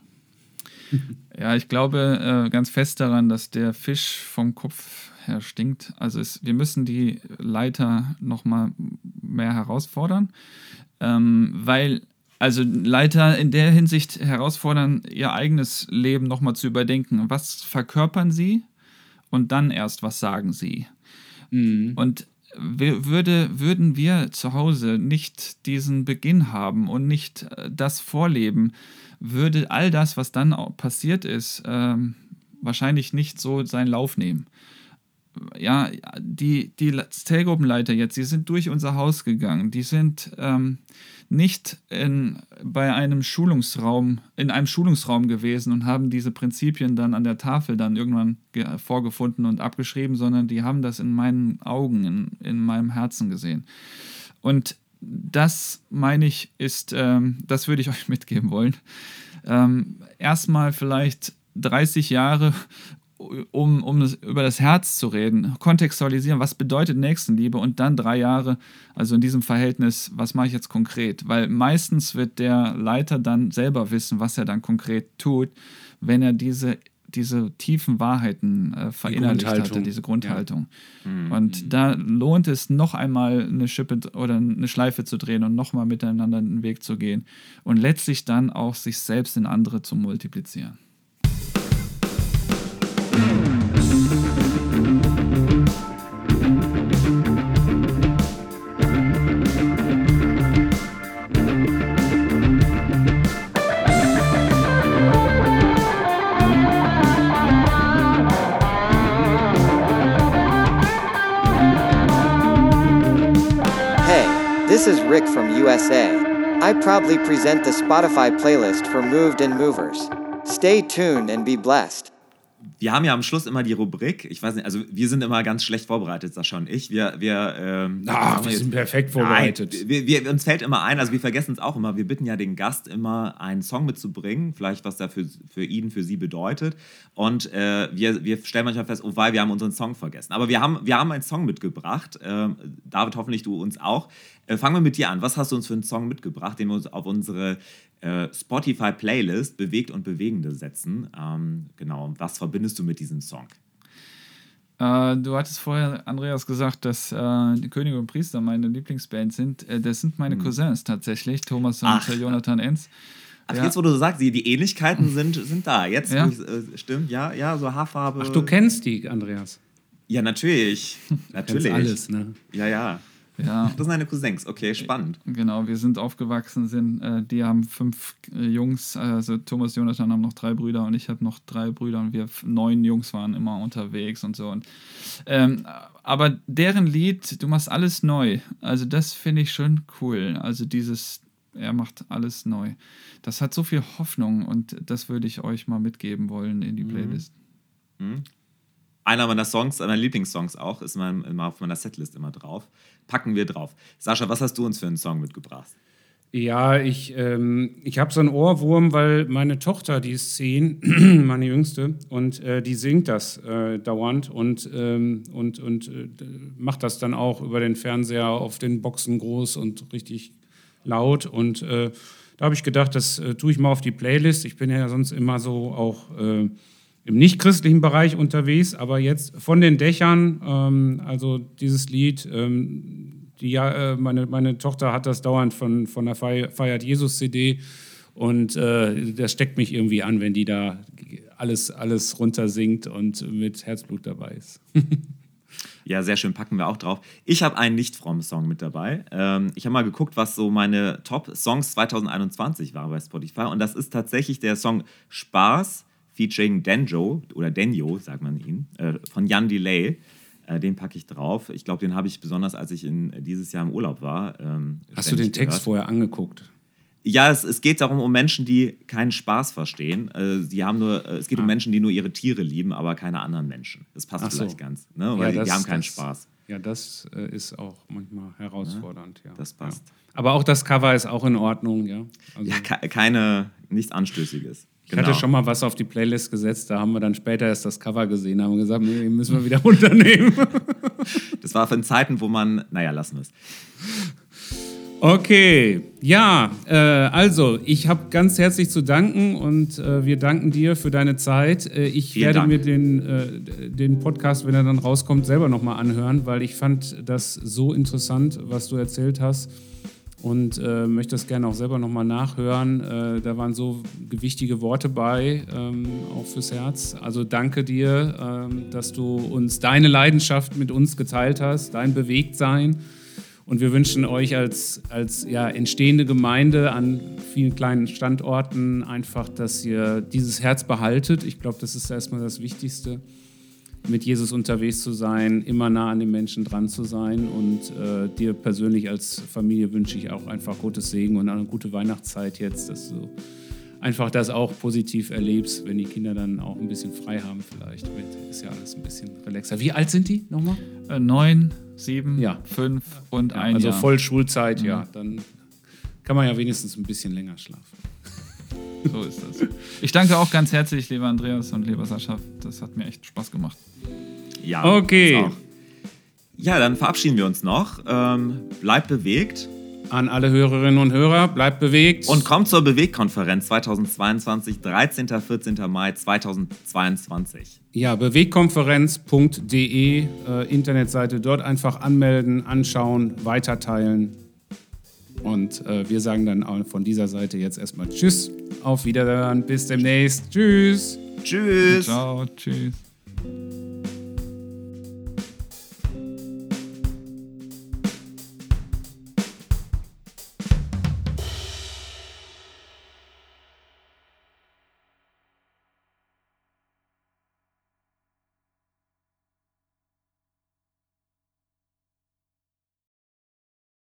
Ja, ich glaube äh, ganz fest daran, dass der Fisch vom Kopf her stinkt. Also es, wir müssen die Leiter noch mal mehr herausfordern, ähm, weil also Leiter in der Hinsicht herausfordern, ihr eigenes Leben noch mal zu überdenken. Was verkörpern sie und dann erst, was sagen sie? Und wir, würde, würden wir zu Hause nicht diesen Beginn haben und nicht äh, das vorleben, würde all das, was dann passiert ist, ähm, wahrscheinlich nicht so seinen Lauf nehmen. Ja, die, die Zellgruppenleiter jetzt, die sind durch unser Haus gegangen. Die sind ähm, nicht in, bei einem Schulungsraum, in einem Schulungsraum gewesen und haben diese Prinzipien dann an der Tafel dann irgendwann ge- vorgefunden und abgeschrieben, sondern die haben das in meinen Augen, in, in meinem Herzen gesehen. Und das, meine ich, ist, ähm, das würde ich euch mitgeben wollen. Ähm, erstmal vielleicht 30 Jahre, um, um das, über das Herz zu reden, kontextualisieren, was bedeutet Nächstenliebe und dann drei Jahre, also in diesem Verhältnis, was mache ich jetzt konkret? Weil meistens wird der Leiter dann selber wissen, was er dann konkret tut, wenn er diese, diese tiefen Wahrheiten äh, verinnerlicht hatte, Grundhaltung. diese Grundhaltung. Mhm. Und da lohnt es noch einmal eine Schippe oder eine Schleife zu drehen und nochmal miteinander den Weg zu gehen und letztlich dann auch sich selbst in andere zu multiplizieren. Hey, this is Rick from USA. I proudly present the Spotify playlist for Moved and Movers. Stay tuned and be blessed. Wir haben ja am Schluss immer die Rubrik. Ich weiß nicht, also wir sind immer ganz schlecht vorbereitet, Sascha und ich. Wir, wir, ähm, Ah, wir sind perfekt vorbereitet. Nein, wir, wir, uns fällt immer ein, also wir vergessen es auch immer, wir bitten ja den Gast immer einen Song mitzubringen, vielleicht was der für, für ihn, für sie bedeutet. Und äh, wir, wir stellen manchmal fest, oh weil wir haben unseren Song vergessen. Aber wir haben, wir haben einen Song mitgebracht. Ähm, David, hoffentlich du uns auch. Äh, fangen wir mit dir an. Was hast du uns für einen Song mitgebracht, den wir uns auf unsere äh, Spotify-Playlist Bewegt und Bewegende setzen? Ähm, genau, was verbindest du mit diesem Song? Äh, du hattest vorher, Andreas, gesagt, dass äh, die Könige und Priester meine Lieblingsband sind. Äh, das sind meine Cousins tatsächlich, Thomas und Ach. Jonathan Enz. Ach, Ja. jetzt, wo du so sagst, die, die Ähnlichkeiten sind, sind da. Jetzt, Ja. ich, äh, stimmt, ja, ja, so Haarfarbe. Ach, du kennst die, Andreas. Ja, natürlich. Kennst Natürlich. alles, ne? Ja, ja. Ja, Das sind deine Cousins. Okay, spannend. genau. Wir sind aufgewachsen, sind, äh, die haben fünf äh, Jungs, also Thomas, Jonathan haben noch drei Brüder und ich habe noch drei Brüder und wir neun Jungs waren immer unterwegs und so. Und, ähm, aber deren Lied, du machst alles neu. Also das finde ich schon cool. Also dieses, er macht alles neu. Das hat so viel Hoffnung und das würde ich euch mal mitgeben wollen in die Playlist. Einer meiner Songs, meiner Lieblingssongs auch, ist mein, immer auf meiner Setlist immer drauf. Packen wir drauf. Sascha, was hast du uns für einen Song mitgebracht? Ja, ich, ähm, ich habe so einen Ohrwurm, weil meine Tochter, die ist zehn, meine Jüngste, und äh, die singt das äh, dauernd und, ähm, und, und äh, macht das dann auch über den Fernseher auf den Boxen groß und richtig laut. Und äh, da habe ich gedacht, das äh, tue ich mal auf die Playlist. Ich bin ja sonst immer so auch äh, im nicht-christlichen Bereich unterwegs, aber jetzt von den Dächern, ähm, also dieses Lied, ähm, die, äh, meine, meine Tochter hat das dauernd von, von der Feier, Feiert Jesus-CD und äh, das steckt mich irgendwie an, wenn die da alles, alles runtersingt und mit Herzblut dabei ist. Ja, sehr schön, packen wir auch drauf. Ich habe einen nicht fromm Song mit dabei. Ähm, ich habe mal geguckt, was so meine Top-Songs 2021 waren bei Spotify. Und das ist tatsächlich der Song Spaß featuring Denjo oder Denjo, sagt man ihn, äh, von Jan Delay. Äh, den packe ich drauf. Ich glaube, den habe ich besonders, als ich in, dieses Jahr im Urlaub war. Ähm, Hast du den Text gehört. vorher angeguckt? Ja, es, es geht darum, um Menschen, die keinen Spaß verstehen. Äh, sie haben nur, äh, es geht um Menschen, die nur ihre Tiere lieben, aber keine anderen Menschen. Das passt Ah. So. vielleicht ganz, ne? weil die, die haben keinen Spaß. Ja, das äh, ist auch manchmal herausfordernd. Ja, das passt. Ja. Aber auch das Cover ist auch in Ordnung, ja. Also, Ja, ke keine, nichts Anstößiges. Ich hatte schon mal was auf die Playlist gesetzt, da haben wir dann später erst das Cover gesehen, haben gesagt, nee, müssen wir wieder runternehmen. Das war von Zeiten, wo man, naja, lassen wir es. Okay, ja, äh, also ich habe ganz herzlich zu danken und äh, wir danken dir für deine Zeit. Äh, ich Vielen werde Dank. mir den, äh, den Podcast, wenn er dann rauskommt, selber nochmal anhören, weil ich fand das so interessant, was du erzählt hast und äh, möchte das gerne auch selber nochmal nachhören. Äh, da waren so gewichtige Worte bei, ähm, auch fürs Herz. Also danke dir, ähm, dass du uns deine Leidenschaft mit uns geteilt hast, dein Bewegtsein. Und wir wünschen euch als, als ja, entstehende Gemeinde an vielen kleinen Standorten einfach, dass ihr dieses Herz behaltet. Ich glaube, das ist erstmal das Wichtigste, mit Jesus unterwegs zu sein, immer nah an den Menschen dran zu sein. Und äh, dir persönlich als Familie wünsche ich auch einfach Gottes Segen und eine gute Weihnachtszeit jetzt, dass du einfach das auch positiv erlebst, wenn die Kinder dann auch ein bisschen frei haben vielleicht. Mit, ist ja alles ein bisschen relaxer. Wie alt sind die nochmal? Äh, neun, sieben, Ja. fünf und ein also Jahr. Mhm. voll Schulzeit, ja. Dann kann man ja wenigstens ein bisschen länger schlafen. So ist das. Ich danke auch ganz herzlich, lieber Andreas und lieber Sascha. Das hat mir echt Spaß gemacht. Ja, Okay. Ja, dann verabschieden wir uns noch. Ähm, bleibt bewegt An alle Hörerinnen und Hörer, bleibt bewegt. und kommt zur Bewegkonferenz 2022, 13. 14. Mai 2022. ja, bewegkonferenz.de, äh, Internetseite, dort einfach anmelden, anschauen, weiterteilen. Und äh, wir sagen dann auch von dieser Seite jetzt erstmal Tschüss. Auf Wiederhören. Bis demnächst. Tschüss. Tschüss. Ciao. Tschüss.